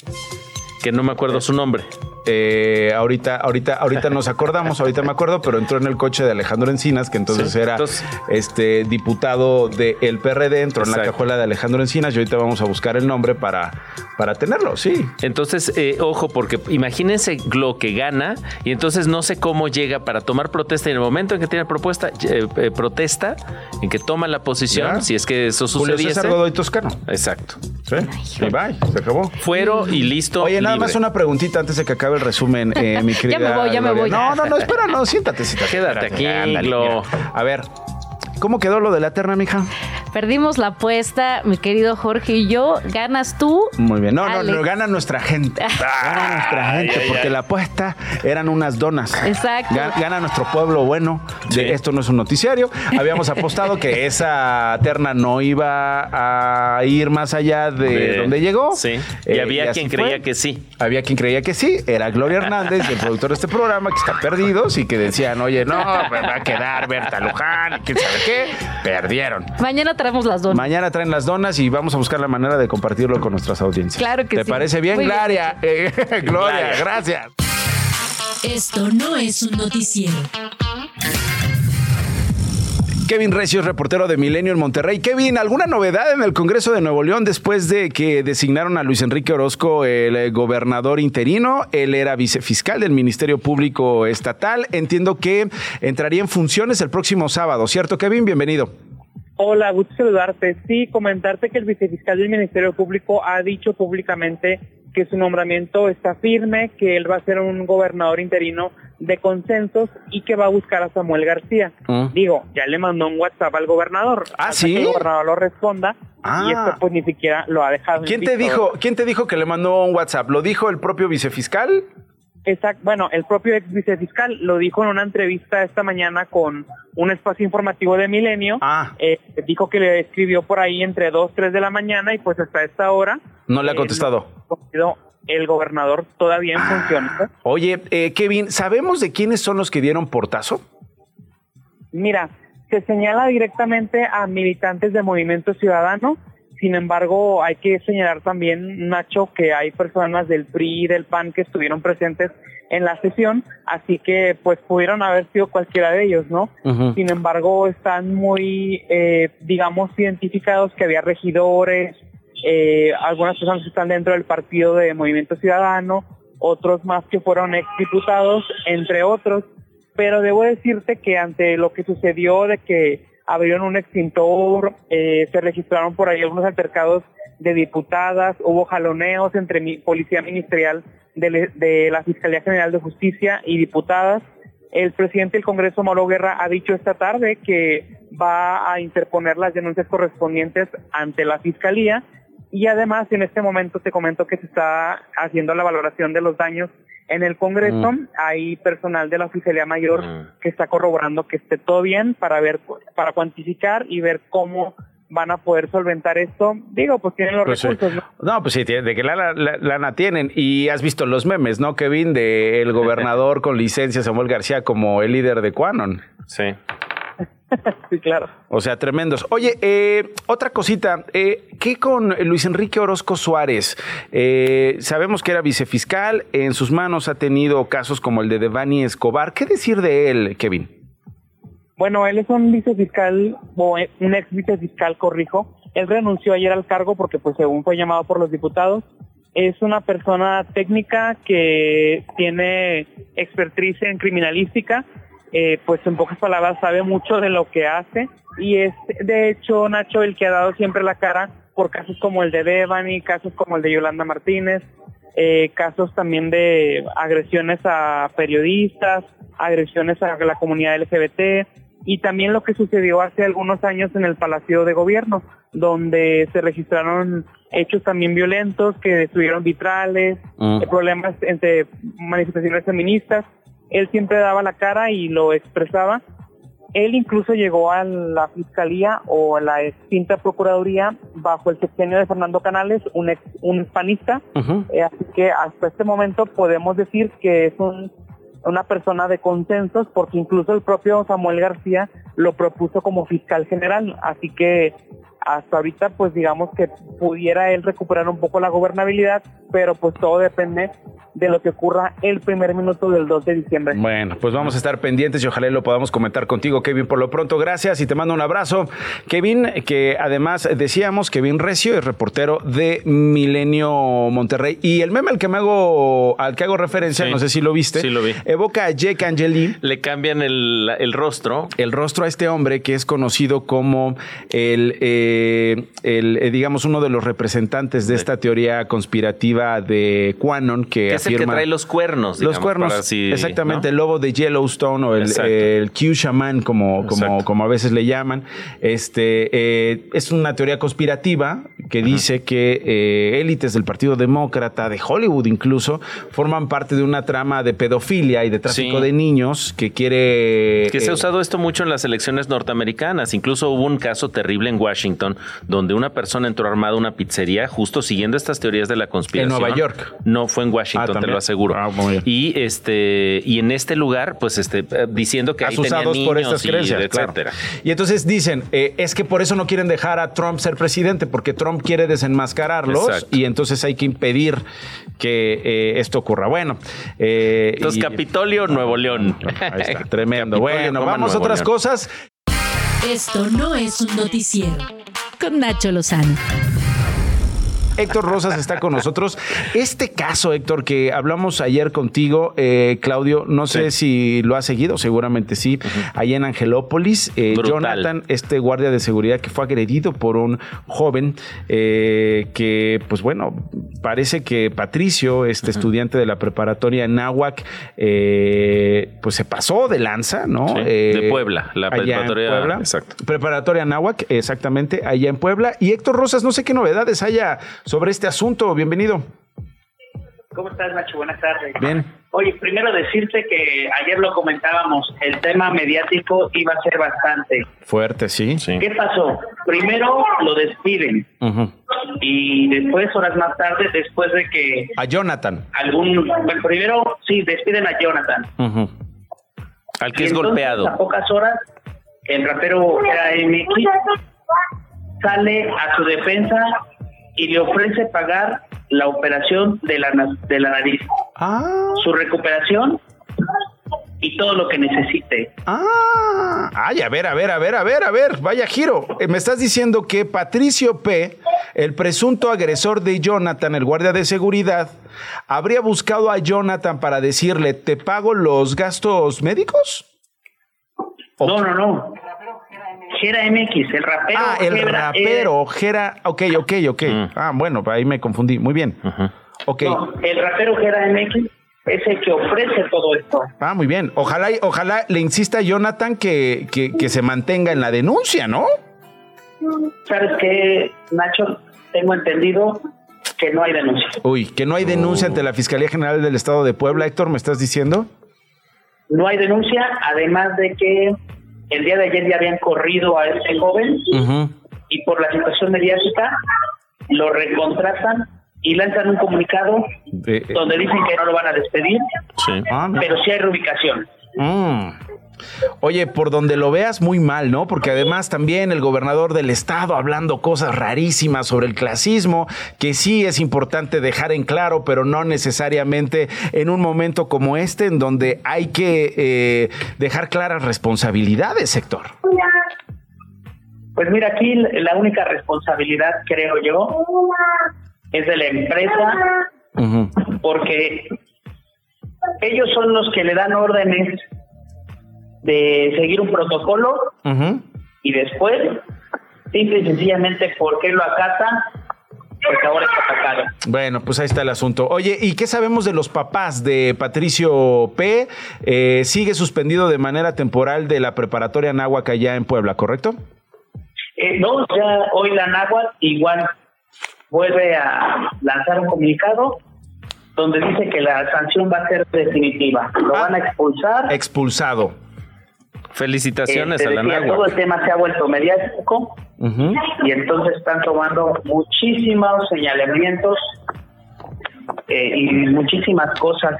Que no me acuerdo su nombre. Eh, ahorita, ahorita, ahorita nos acordamos, ahorita me acuerdo, pero entró en el coche de Alejandro Encinas, que entonces Sí. era Entonces- este diputado del PRD, entró en la cajuela de Alejandro Encinas y ahorita vamos a buscar el nombre para, para tenerlo, sí. Entonces, eh, ojo, porque imagínense lo que gana y entonces no sé cómo llega para tomar protesta y en el momento en que tiene propuesta, eh, eh, protesta, en que toma la posición, Ya. si es que eso Julio sucediese. César Godoy Toscano. Exacto. Sí. Y bye, se acabó. Fuero y listo. Oye, nada libre. más una preguntita antes de que acabe el resumen, eh, mi querida. me voy, ya me voy. No, no, no, espera, no, siéntate, siéntate. Quédate espérate, aquí, ándale. A ver, ¿cómo quedó lo de la terna, mija? Perdimos la apuesta, mi querido Jorge y yo. Ganas tú. Muy bien. No, no, Alex. no, gana nuestra gente. Gana nuestra gente, porque la apuesta eran unas donas. Exacto. Ga- Gana nuestro pueblo bueno. De Sí. Esto no es un noticiario. Habíamos apostado que esa terna no iba a ir más allá de, De- donde llegó. Sí. Eh, y había así quien fue. creía que sí. Había quien creía que sí, era Gloria Hernández, el productor de este programa, que está perdidos y que decían, oye, no, pues va a quedar Berta Luján y quién sabe qué. Perdieron. Mañana traemos las donas. Mañana traen las donas y vamos a buscar la manera de compartirlo con nuestras audiencias. Claro que ¿Te sí. parece bien, Muy bien. Gloria? Eh, Gloria, Gloria. gracias. Esto no es un noticiero. Kevin Recio es reportero de Milenio en Monterrey. Kevin, ¿alguna novedad en el Congreso de Nuevo León después de que designaron a Luis Enrique Orozco el eh, gobernador interino? Él era vicefiscal del Ministerio Público Estatal. Entiendo que entraría en funciones el próximo sábado, ¿cierto, Kevin? Bienvenido. Hola, gusto saludarte. Sí, comentarte que el vicefiscal del Ministerio Público ha dicho públicamente que su nombramiento está firme, que él va a ser un gobernador interino de consensos y que va a buscar a Samuel García. Mm. Digo, ya le mandó un WhatsApp al gobernador. Ah, ¿sí? Que el gobernador lo responda Ah. y esto pues ni siquiera lo ha dejado. ¿Quién te visto. dijo, quién te dijo que le mandó un WhatsApp? ¿Lo dijo el propio vicefiscal? Exacto. Bueno, el propio ex vicefiscal lo dijo en una entrevista esta mañana con un espacio informativo de Milenio. Ah. Eh, dijo que le escribió por ahí entre 2, 3 de la mañana y pues hasta esta hora. No le ha eh, contestado. no el gobernador todavía en funciones. ¿eh? Oye, eh, Kevin, ¿sabemos de quiénes son los que dieron portazo? Mira, se señala directamente a militantes de Movimiento Ciudadano. Sin embargo, hay que señalar también, Nacho, que hay personas del PRI y del PAN que estuvieron presentes en la sesión, así que pues pudieron haber sido cualquiera de ellos, ¿no? Sin embargo, están muy, eh, digamos, identificados que había regidores, eh, algunas personas que están dentro del partido de Movimiento Ciudadano, otros más que fueron exdiputados, entre otros. Pero debo decirte que ante lo que sucedió de que abrieron un extintor, eh, se registraron por ahí algunos altercados de diputadas, hubo jaloneos entre policía ministerial de, de la Fiscalía General de Justicia y diputadas. El presidente del Congreso, Mauro Guerra, ha dicho esta tarde que va a interponer las denuncias correspondientes ante la Fiscalía y además en este momento te comento que se está haciendo la valoración de los daños en el Congreso. Mm. Hay personal de la Oficialía Mayor que está corroborando que esté todo bien para ver, para cuantificar y ver cómo van a poder solventar esto. Digo, pues tienen los Pues sí. recursos, ¿no? No, pues sí, tiene- de que lana, la- lana tienen. Y has visto los memes, ¿no, Kevin? De el gobernador con licencia, Samuel García, como el líder de Quanon. Sí. sí, claro. O sea, tremendos. Oye, eh, otra cosita. Eh, ¿Qué con Luis Enrique Orozco Suárez? Eh, sabemos que era vicefiscal. En sus manos ha tenido casos como el de Devani Escobar. ¿Qué decir de él, Kevin? Bueno, él es un vicefiscal, o eh, un ex vicefiscal, corrijo. Él renunció ayer al cargo porque, pues, según fue llamado por los diputados, es una persona técnica que tiene expertise en criminalística, eh, pues en pocas palabras sabe mucho de lo que hace. Y es de hecho Nacho el que ha dado siempre la cara por casos como el de Devani, casos como el de Yolanda Martínez, eh, casos también de agresiones a periodistas, agresiones a la comunidad LGBT y también lo que sucedió hace algunos años en el Palacio de Gobierno, donde se registraron hechos también violentos que destruyeron vitrales, eh, problemas entre manifestaciones feministas él siempre daba la cara y lo expresaba. Él incluso llegó a la fiscalía o a la extinta procuraduría bajo el sexenio de Fernando Canales, un ex, un hispanista. Eh, así que hasta este momento podemos decir que es un, una persona de consensos porque incluso el propio Samuel García lo propuso como fiscal general. Así que hasta ahorita pues digamos que pudiera él recuperar un poco la gobernabilidad, pero pues todo depende de lo que ocurra el primer minuto del 2 de diciembre. Bueno, pues vamos a estar pendientes y ojalá lo podamos comentar contigo, Kevin. Por lo pronto, gracias y te mando un abrazo. Kevin, que además decíamos, Kevin Recio es reportero de Milenio Monterrey. Y el meme al que me hago, al que hago referencia, no sé si lo viste, sí lo vi. evoca a Jake Angeli. Le cambian el, rostro. El rostro a este hombre que es conocido como el, eh, el eh, digamos, uno de los representantes de esta teoría conspirativa de Quanon que el que trae los cuernos. los cuernos, exactamente, el lobo de Yellowstone o el, Q Shaman, como, como, como a veces le llaman. Este, eh, es una teoría conspirativa que dice que eh, élites del Partido Demócrata, de Hollywood incluso, forman parte de una trama de pedofilia y de tráfico de niños que quiere... Que se ha eh, usado esto mucho en las elecciones norteamericanas. Incluso hubo un caso terrible en Washington donde una persona entró armada a una pizzería justo siguiendo estas teorías de la conspiración. En Nueva York. No, fue en Washington te lo aseguro. Ah, y este y en este lugar, pues este eh, diciendo que asusados por estas creencias, etcétera. Y entonces dicen eh, es que por eso no quieren dejar a Trump ser presidente porque Trump quiere desenmascararlos y entonces hay que impedir que eh, esto ocurra. Bueno, entonces Capitolio, Nuevo León. Ahí está, tremendo. bueno, vamos a otras cosas. Esto no es un noticiero con Nacho Lozano. Héctor Rosas está con nosotros. Este caso, Héctor, que hablamos ayer contigo, eh, Claudio, no sé si lo ha seguido, seguramente sí, allá en Angelópolis. Eh, Jonathan, este guardia de seguridad que fue agredido por un joven eh, que, pues bueno, parece que Patricio, este estudiante de la preparatoria Nahuac, pues se pasó de lanza, ¿no? de Puebla, la preparatoria. Puebla, Preparatoria Nahuac, exactamente, allá en Puebla. Y Héctor Rosas, no sé qué novedades haya sobre este asunto. Bienvenido. ¿Cómo estás, Nacho? Buenas tardes. Bien. Oye, primero decirte que ayer lo comentábamos, el tema mediático iba a ser bastante fuerte, sí. ¿Qué pasó? Primero lo despiden y después, horas más tarde, después de que... A Jonathan. Algún... Bueno, primero, sí, despiden a Jonathan. Al que es golpeado. A pocas horas, el rapero era MX sale a su defensa y le ofrece pagar la operación de la, de la nariz. Ah. Su recuperación y todo lo que necesite. Ah, ay, a ver, a ver, a ver, a ver, a ver, vaya giro. Eh, me estás diciendo que Patricio P., el presunto agresor de Jonathan, el guardia de seguridad, habría buscado a Jonathan para decirle, ¿te pago los gastos médicos? No, no, no. Gera MX, el rapero. Ah, el rapero, Gera, ok, ok, ok. Mm. Ah, bueno, ahí me confundí, muy bien. okay. el rapero Gera MX es el que ofrece todo esto. Ah, muy bien. Ojalá, ojalá le insista a Jonathan que, que, se mantenga en la denuncia, ¿no? ¿Sabes qué, Nacho? Tengo entendido que no hay denuncia. Uy, que no hay denuncia ante la Fiscalía General del Estado de Puebla, Héctor, ¿me estás diciendo? No hay denuncia, además de que el día de ayer ya habían corrido a este joven y por la situación mediática lo recontratan y lanzan un comunicado donde dicen que no lo van a despedir, ah, pero sí hay reubicación. Mm. Oye, por donde lo veas, muy mal, ¿no? Porque además también el gobernador del estado hablando cosas rarísimas sobre el clasismo, que sí es importante dejar en claro, pero no necesariamente en un momento como este, en donde hay que eh, dejar claras responsabilidades, sector. Pues mira, aquí la única responsabilidad, creo yo, es de la empresa, porque ellos son los que le dan órdenes de seguir un protocolo y después, simple y sencillamente, ¿por qué lo acata? Porque ahora está atacado. Bueno, pues ahí está el asunto. Oye, ¿y qué sabemos de los papás de Patricio P? Eh, sigue suspendido de manera temporal de la preparatoria Náhuac allá en Puebla, ¿correcto? Eh, no, ya hoy la Náhuac igual vuelve a lanzar un comunicado donde dice que la sanción va a ser definitiva. Lo van a expulsar. Expulsado. Felicitaciones Este, a la decía. Todo el tema se ha vuelto mediático y entonces están tomando muchísimos señalamientos eh, y muchísimas cosas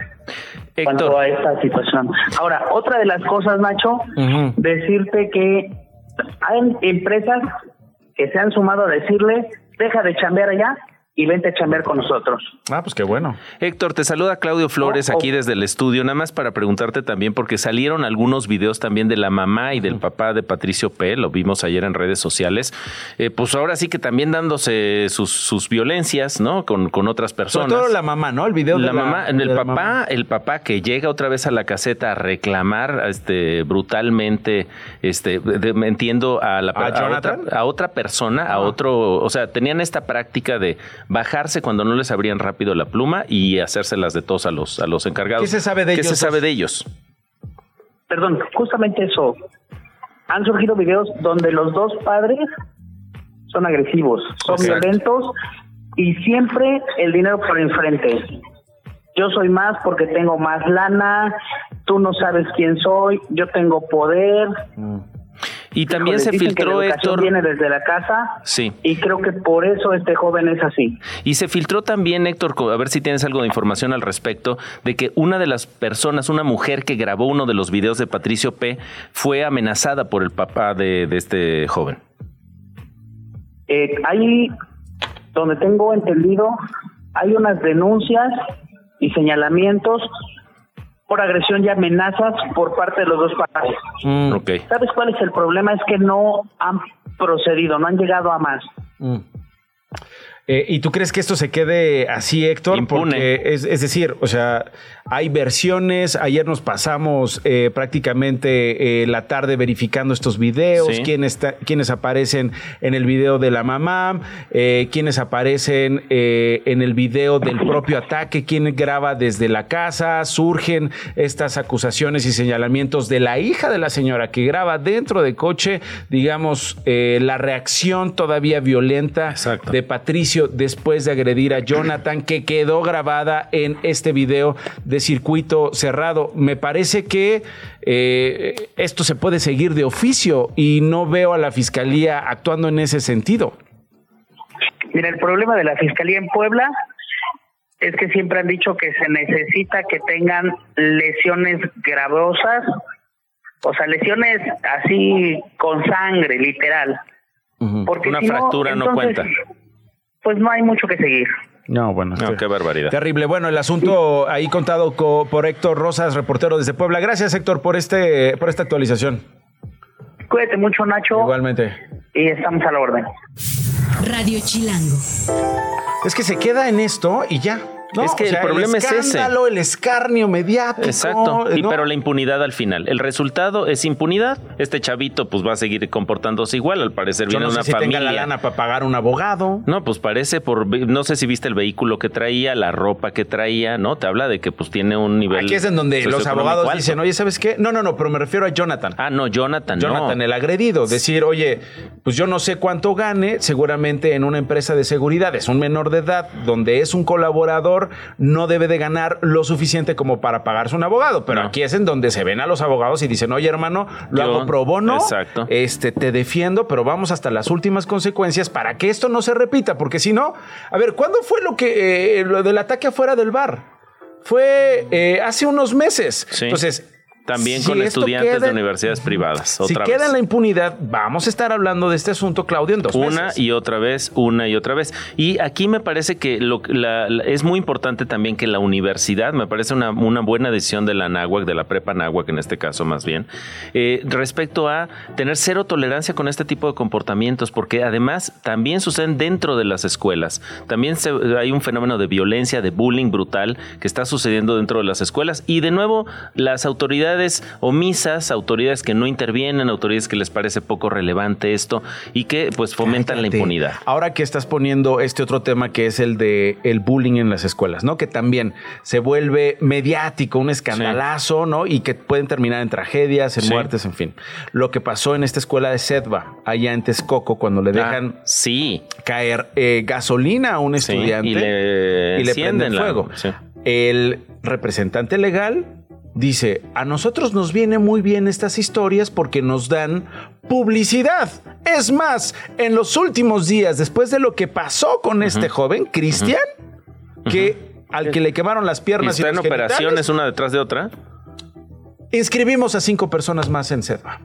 cuanto a esta situación. Ahora, otra de las cosas, Nacho, decirte que hay empresas que se han sumado a decirle, deja de chambear allá y vente a chambear con nosotros. Ah, pues qué bueno. Héctor, te saluda Claudio Flores aquí desde el estudio, nada más para preguntarte también, porque salieron algunos videos también de la mamá y del papá de Patricio P., lo vimos ayer en redes sociales, eh, pues ahora sí que también dándose sus, sus violencias, ¿no? Con, con otras personas. Sobre todo la mamá, ¿no? El video la de mamá, de el la papá, mamá. el papá que llega otra vez a la caseta a reclamar, este, brutalmente, este, de- entiendo a la ¿A a Jonathan? otra, a otra persona, a otro, o sea, tenían esta práctica de bajarse cuando no les abrían rápido la pluma y hacérselas de tos a los, a los encargados. ¿Qué se sabe de ¿Qué ellos se sabe de ellos? Perdón, justamente eso. Han surgido videos donde los dos padres son agresivos, son Exacto. violentos y siempre el dinero por enfrente. Yo soy más porque tengo más lana, tú no sabes quién soy, yo tengo poder. Y también Híjole, se dicen que filtró, la Héctor. viene desde la casa Sí. y creo que por eso este joven es así. Y se filtró también, Héctor, a ver si tienes algo de información al respecto, de que una de las personas, una mujer que grabó uno de los videos de Patricio P., fue amenazada por el papá de, de este joven. Eh, hay, donde tengo entendido, hay unas denuncias y señalamientos por agresión y amenazas por parte de los dos padres. Ok. ¿Sabes cuál es el problema? Es que no han procedido, no han llegado a más. Mm. Eh, ¿Y tú crees que esto se quede así, Héctor? Impune. Porque es, es decir, o sea, hay versiones. Ayer nos pasamos eh, prácticamente eh, la tarde verificando estos videos, Sí. quiénes, está- quiénes aparecen en el video de la mamá, quiénes aparecen en el video del propio ataque, quién graba desde la casa. Surgen estas acusaciones y señalamientos de la hija de la señora que graba dentro de coche, digamos, la reacción todavía violenta de Patricio después de agredir a Jonathan, que quedó grabada en este video de circuito cerrado. Me parece que eh, esto se puede seguir de oficio y no veo a la fiscalía actuando en ese sentido. Mira, el problema de la Fiscalía en Puebla es que siempre han dicho que se necesita que tengan lesiones gravosas, o sea, lesiones así con sangre, literal. Porque Una si fractura no entonces, cuenta. Pues no hay mucho que seguir. No, bueno. No, qué barbaridad. Terrible. Bueno, el asunto ahí contado co- por Héctor Rosas, reportero desde Puebla. Gracias, Héctor, por este, por esta actualización. Cuídate mucho, Nacho. Igualmente. Y estamos a la orden. Radio Chilango. Es que se queda en esto y ya. ¿No? Es que el problema es ese. escándalo, el escarnio mediático. Exacto. Y ¿no? pero la impunidad al final. El resultado es impunidad. Este chavito pues va a seguir comportándose igual. Al parecer Yo viene no sé una si familia. tenga la lana para pagar un abogado. No, pues parece por no sé si viste el vehículo que traía, la ropa que traía, ¿no? Te habla de que pues tiene un nivel Aquí es en donde los abogados alto. dicen, oye, ¿sabes qué? No, no, no, pero me refiero a Jonathan. Ah, no, Jonathan, Jonathan, no. el agredido. Decir, oye, pues yo no sé cuánto gane, seguramente en una empresa de seguridad, es un menor de edad, donde es un colaborador, no debe de ganar lo suficiente como para pagarse un abogado. Pero aquí es en donde se ven a los abogados y dicen, oye, hermano, lo Yo- hago pro bono, Exacto. este, te defiendo, pero vamos hasta las últimas consecuencias para que esto no se repita, porque si no, a ver, ¿cuándo fue lo que, eh, lo del ataque afuera del bar? Fue eh, hace unos meses. Sí. Entonces, También si con estudiantes queda de universidades privadas. si Otra queda vez. en la impunidad, vamos a estar hablando de este asunto, Claudio, en dos Una meses. y otra vez, una y otra vez. Y aquí me parece que lo, la- la- es muy importante también que la universidad, me parece una, una buena decisión de la NAWAC, de la prepa NAWAC en este caso más bien, eh, respecto a tener cero tolerancia con este tipo de comportamientos, porque además también suceden dentro de las escuelas. También se- hay un fenómeno de violencia, de bullying brutal que está sucediendo dentro de las escuelas. Y de nuevo, las autoridades omisas, autoridades que no intervienen, autoridades que les parece poco relevante esto y que pues fomentan la impunidad. Ahora que estás poniendo este otro tema que es el de el bullying en las escuelas, ¿no? Que también se vuelve mediático, un escandalazo, ¿no? Y que pueden terminar en tragedias, en Sí. muertes, en fin. Lo que pasó en esta escuela de Sedva, allá en Texcoco, cuando le dejan Ah, sí. caer eh, gasolina a un estudiante y le y le prenden fuego. el representante legal dice, a nosotros nos viene muy bien estas historias porque nos dan publicidad. Es más, en los últimos días, después de lo que pasó con este joven, Cristian, que al que le quemaron las piernas y, está en operaciones una detrás de otra. Inscribimos a cinco personas más en SEDVA.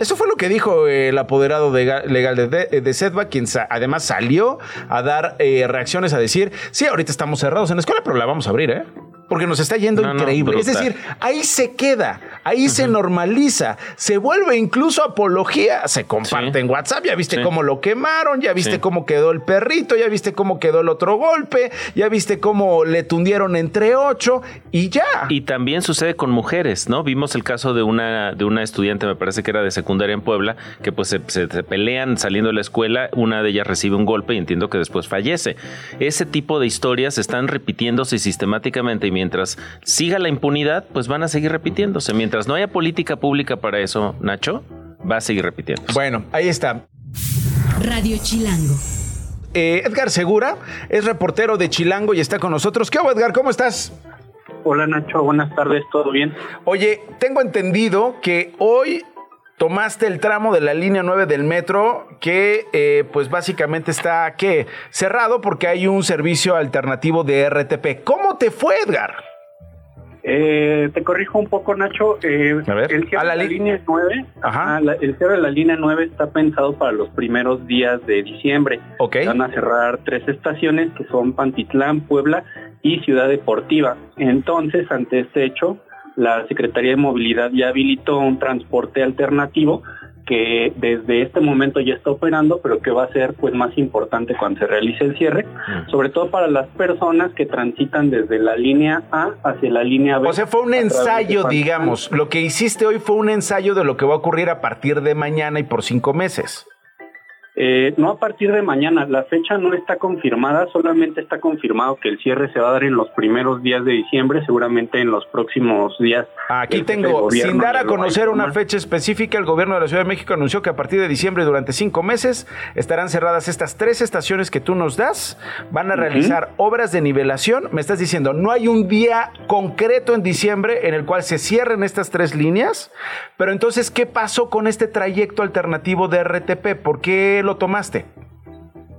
Eso fue lo que dijo el apoderado legal de, de, SEDVA, quien además salió a dar eh, reacciones a decir, sí, ahorita estamos cerrados en la escuela, pero la vamos a abrir, ¿eh? Porque nos está yendo increíble. es decir, ahí se queda, ahí se normaliza, se vuelve incluso apología, se comparte en WhatsApp, ya viste cómo lo quemaron, ya viste cómo quedó el perrito, ya viste cómo quedó el otro golpe, ya viste cómo le tundieron entre ocho y ya. Y también sucede con mujeres, ¿no? Vimos el caso de una, de una estudiante, me parece que era de secundaria en Puebla, que pues se, se pelean saliendo de la escuela, una de ellas recibe un golpe y entiendo que después fallece. Ese tipo de historias están repitiéndose sistemáticamente mientras siga la impunidad, pues van a seguir repitiéndose. Mientras no haya política pública para eso, Nacho, va a seguir repitiendo. Bueno, ahí está. Radio Chilango. Eh, Edgar Segura es reportero de Chilango y está con nosotros. ¿Qué hago, Edgar? ¿Cómo estás? Hola Nacho, buenas tardes, ¿todo bien? Oye, tengo entendido que hoy tomaste el tramo de la línea 9 del metro que eh, pues básicamente está ¿qué? cerrado porque hay un servicio alternativo de RTP. ¿Cómo te fue, Edgar? Eh, te corrijo un poco, Nacho. Eh, el cierre de la línea 9, el cierre de la línea 9 está pensado para los primeros días de diciembre. Van a cerrar tres estaciones que son Pantitlán, Puebla y Ciudad Deportiva. Entonces, ante este hecho, la Secretaría de Movilidad ya habilitó un transporte alternativo que desde este momento ya está operando, pero que va a ser pues más importante cuando se realice el cierre, mm. sobre todo para las personas que transitan desde la línea A hacia la línea B. O sea, fue un ensayo, digamos, lo que hiciste hoy fue un ensayo de lo que va a ocurrir a partir de mañana y por cinco meses. Eh, no a partir de mañana, la fecha no está confirmada, solamente está confirmado que el cierre se va a dar en los primeros días de diciembre, seguramente en los próximos días. Aquí tengo, sin dar a conocer una fecha específica, el gobierno de la Ciudad de México anunció que a partir de diciembre, durante cinco meses, estarán cerradas estas tres estaciones que tú nos das, van a realizar obras de nivelación, me estás diciendo, no hay un día concreto en diciembre en el cual se cierren estas tres líneas, pero entonces, ¿qué pasó con este trayecto alternativo de RTP? ¿Por qué lo tomaste?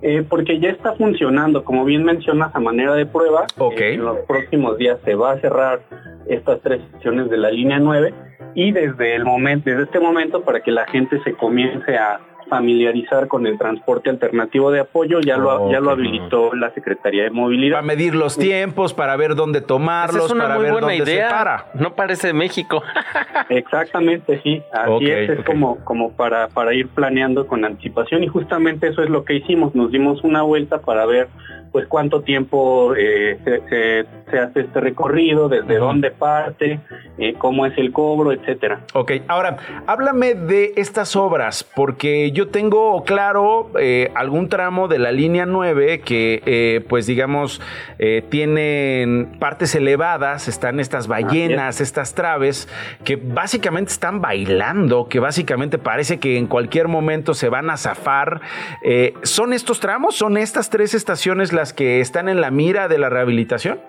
Eh, porque ya está funcionando, como bien mencionas, a manera de prueba. Okay. en los próximos días se va a cerrar estas tres secciones de la línea 9 y desde el momento, desde este momento, para que la gente se comience a familiarizar con el transporte alternativo de apoyo, ya lo, ya lo habilitó la Secretaría de Movilidad. Para medir los tiempos, para ver dónde tomarlos, para ver dónde idea. se para. No parece México. Exactamente, sí. Así es, es como, como para, para ir planeando con anticipación y justamente eso es lo que hicimos. Nos dimos una vuelta para ver pues cuánto tiempo eh, se, hace este recorrido, desde dónde parte, eh, cómo es el cobro, etcétera. Ok, ahora háblame de estas obras, porque yo tengo claro eh, algún tramo de la línea 9 que pues digamos tienen partes elevadas, están estas ballenas, estas traves, que básicamente están bailando, que básicamente parece que en cualquier momento se van a zafar. ¿Son estos tramos? ¿Son estas tres estaciones las que están en la mira de la rehabilitación?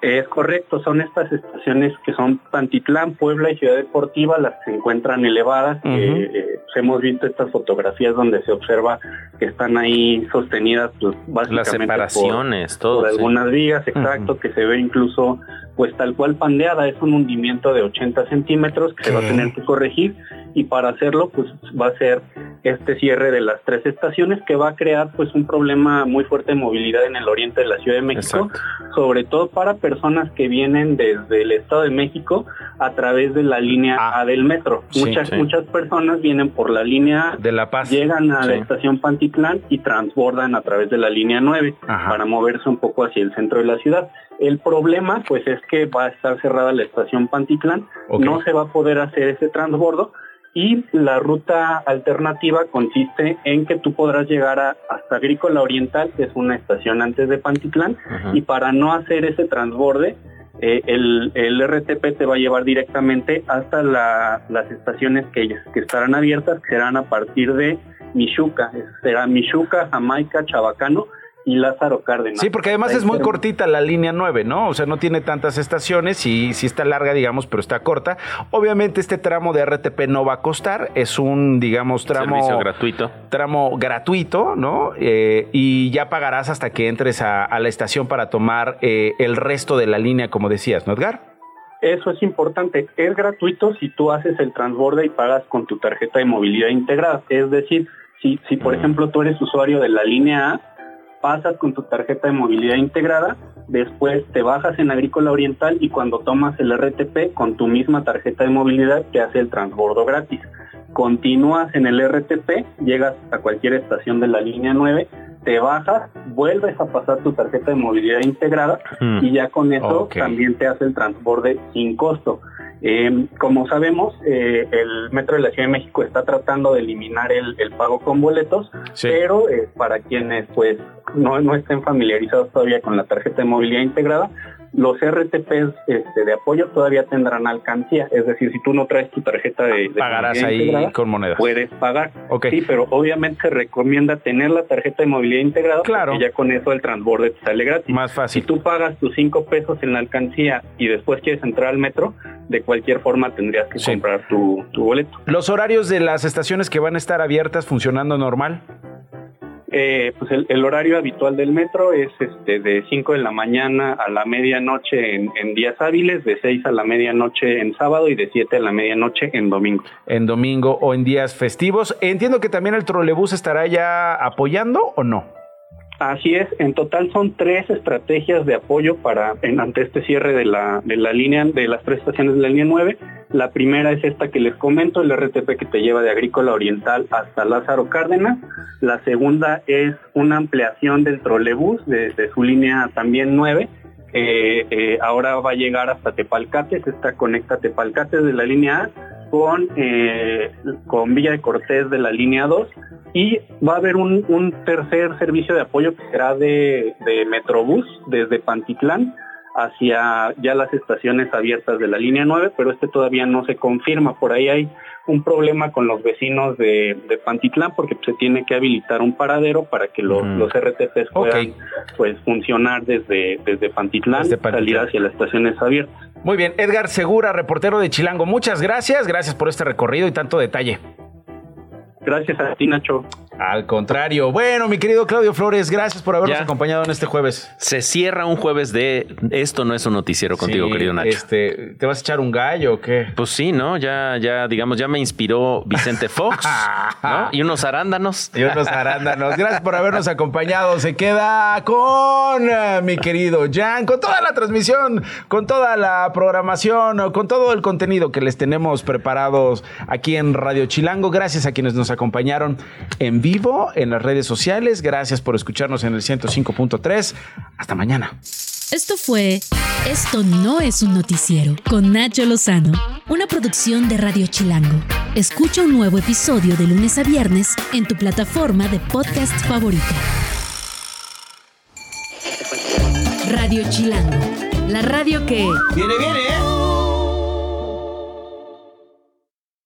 Es correcto, son estas estaciones que son Pantitlán, Puebla y Ciudad Deportiva las que se encuentran elevadas. Eh, pues, hemos visto estas fotografías donde se observa que están ahí sostenidas pues, básicamente las separaciones, por, todo, algunas vigas, exacto, que se ve incluso pues tal cual pandeada, es un hundimiento de 80 centímetros que se va a tener que corregir y para hacerlo pues va a ser este cierre de las tres estaciones que va a crear pues un problema muy fuerte de movilidad en el oriente de la Ciudad de México, sobre todo para personas que vienen desde el Estado de México a través de la línea ah. A del metro. muchas muchas personas vienen por la línea de La Paz, llegan a la estación Pantitlán y transbordan a través de la línea 9 para moverse un poco hacia el centro de la ciudad. El problema pues es que va a estar cerrada la estación Pantitlán, no se va a poder hacer ese transbordo y la ruta alternativa consiste en que tú podrás llegar a, hasta Agrícola Oriental, que es una estación antes de Pantitlán, y para no hacer ese transborde, eh, el, el, RTP te va a llevar directamente hasta las estaciones que, que estarán abiertas, que serán a partir de Michuca, será Michuca, Jamaica, Chabacano, y Lázaro Cárdenas. Sí, porque además es muy cortita la línea 9, ¿no? O sea, no tiene tantas estaciones y sí está larga, digamos, pero está corta. Obviamente este tramo de RTP no va a costar, es un, digamos, tramo... Servicio gratuito. Tramo gratuito, ¿no? Eh, y ya pagarás hasta que entres a, la estación para tomar eh, el resto de la línea, como decías, ¿no, Edgar? Eso es importante. Es gratuito si tú haces el transborde y pagas con tu tarjeta de movilidad integrada. Es decir, si, si por ejemplo tú eres usuario de la línea A, pasas con tu tarjeta de movilidad integrada, después te bajas en Agrícola Oriental y cuando tomas el RTP con tu misma tarjeta de movilidad te hace el transbordo gratis. Continúas en el RTP, llegas a cualquier estación de la línea 9, te bajas, vuelves a pasar tu tarjeta de movilidad integrada hmm. y ya con eso también te hace el transborde sin costo. Eh, como sabemos, eh, el Metro de la Ciudad de México está tratando de eliminar el, pago con boletos, pero eh, para quienes pues no, no estén familiarizados todavía con la tarjeta de movilidad integrada, los RTPs este, de apoyo todavía tendrán alcancía. Es decir, si tú no traes tu tarjeta de, pagarás ahí con monedas. Puedes pagar. Sí, pero obviamente se recomienda tener la tarjeta de movilidad integrada. Claro. Porque ya con eso el transborde te sale gratis. Más fácil. Si tú pagas tus cinco pesos en la alcancía y después quieres entrar al metro, de cualquier forma tendrías que comprar tu, tu boleto. ¿Los horarios de las estaciones que van a estar abiertas funcionando normal? Eh, pues el, horario habitual del metro es este de 5 de la mañana a la medianoche en, en, días hábiles, de 6 a la medianoche en sábado y de 7 a la medianoche en domingo. En domingo o en días festivos. Entiendo que también el trolebús estará ya apoyando o no. Así es, en total son tres estrategias de apoyo para ante este cierre de la, de la línea, de las tres estaciones de la línea 9. La primera es esta que les comento, el RTP que te lleva de Agrícola Oriental hasta Lázaro Cárdenas. La segunda es una ampliación del trolebús de, su línea también 9. Eh, ahora va a llegar hasta Tepalcates, esta conecta Tepalcates de la línea A con, eh, con Villa de Cortés de la línea 2 y va a haber un, tercer servicio de apoyo que será de, de Metrobús desde Pantitlán hacia ya las estaciones abiertas de la línea 9, pero este todavía no se confirma. Por ahí hay un problema con los vecinos de, Pantitlán porque se tiene que habilitar un paradero para que los, los RTPs puedan pues funcionar desde, desde Pantitlán, desde salir hacia las estaciones abiertas. Muy bien, Edgar Segura, reportero de Chilango, muchas gracias, gracias por este recorrido y tanto detalle. Gracias a ti, Nacho. Al contrario. Bueno, mi querido Claudio Flores, gracias por habernos acompañado en este jueves. Se cierra un jueves de Esto no es un noticiero contigo, querido Nacho. Este, ¿Te vas a echar un gallo o qué? Pues sí, ¿no? Ya, ya, digamos, ya me inspiró Vicente Fox, ¿no? Y unos arándanos. Y unos arándanos. Gracias por habernos acompañado. Se queda con eh, mi querido Jan, con toda la transmisión, con toda la programación, con todo el contenido que les tenemos preparados aquí en Radio Chilango. Gracias a quienes nos acompañaron en vivo en las redes sociales. Gracias por escucharnos en el 105.3. Hasta mañana. Esto fue Esto no es un noticiero con Nacho Lozano, una producción de Radio Chilango. Escucha un nuevo episodio de lunes a viernes en tu plataforma de podcast favorita. Radio Chilango, la radio que... Viene, viene, ¿eh?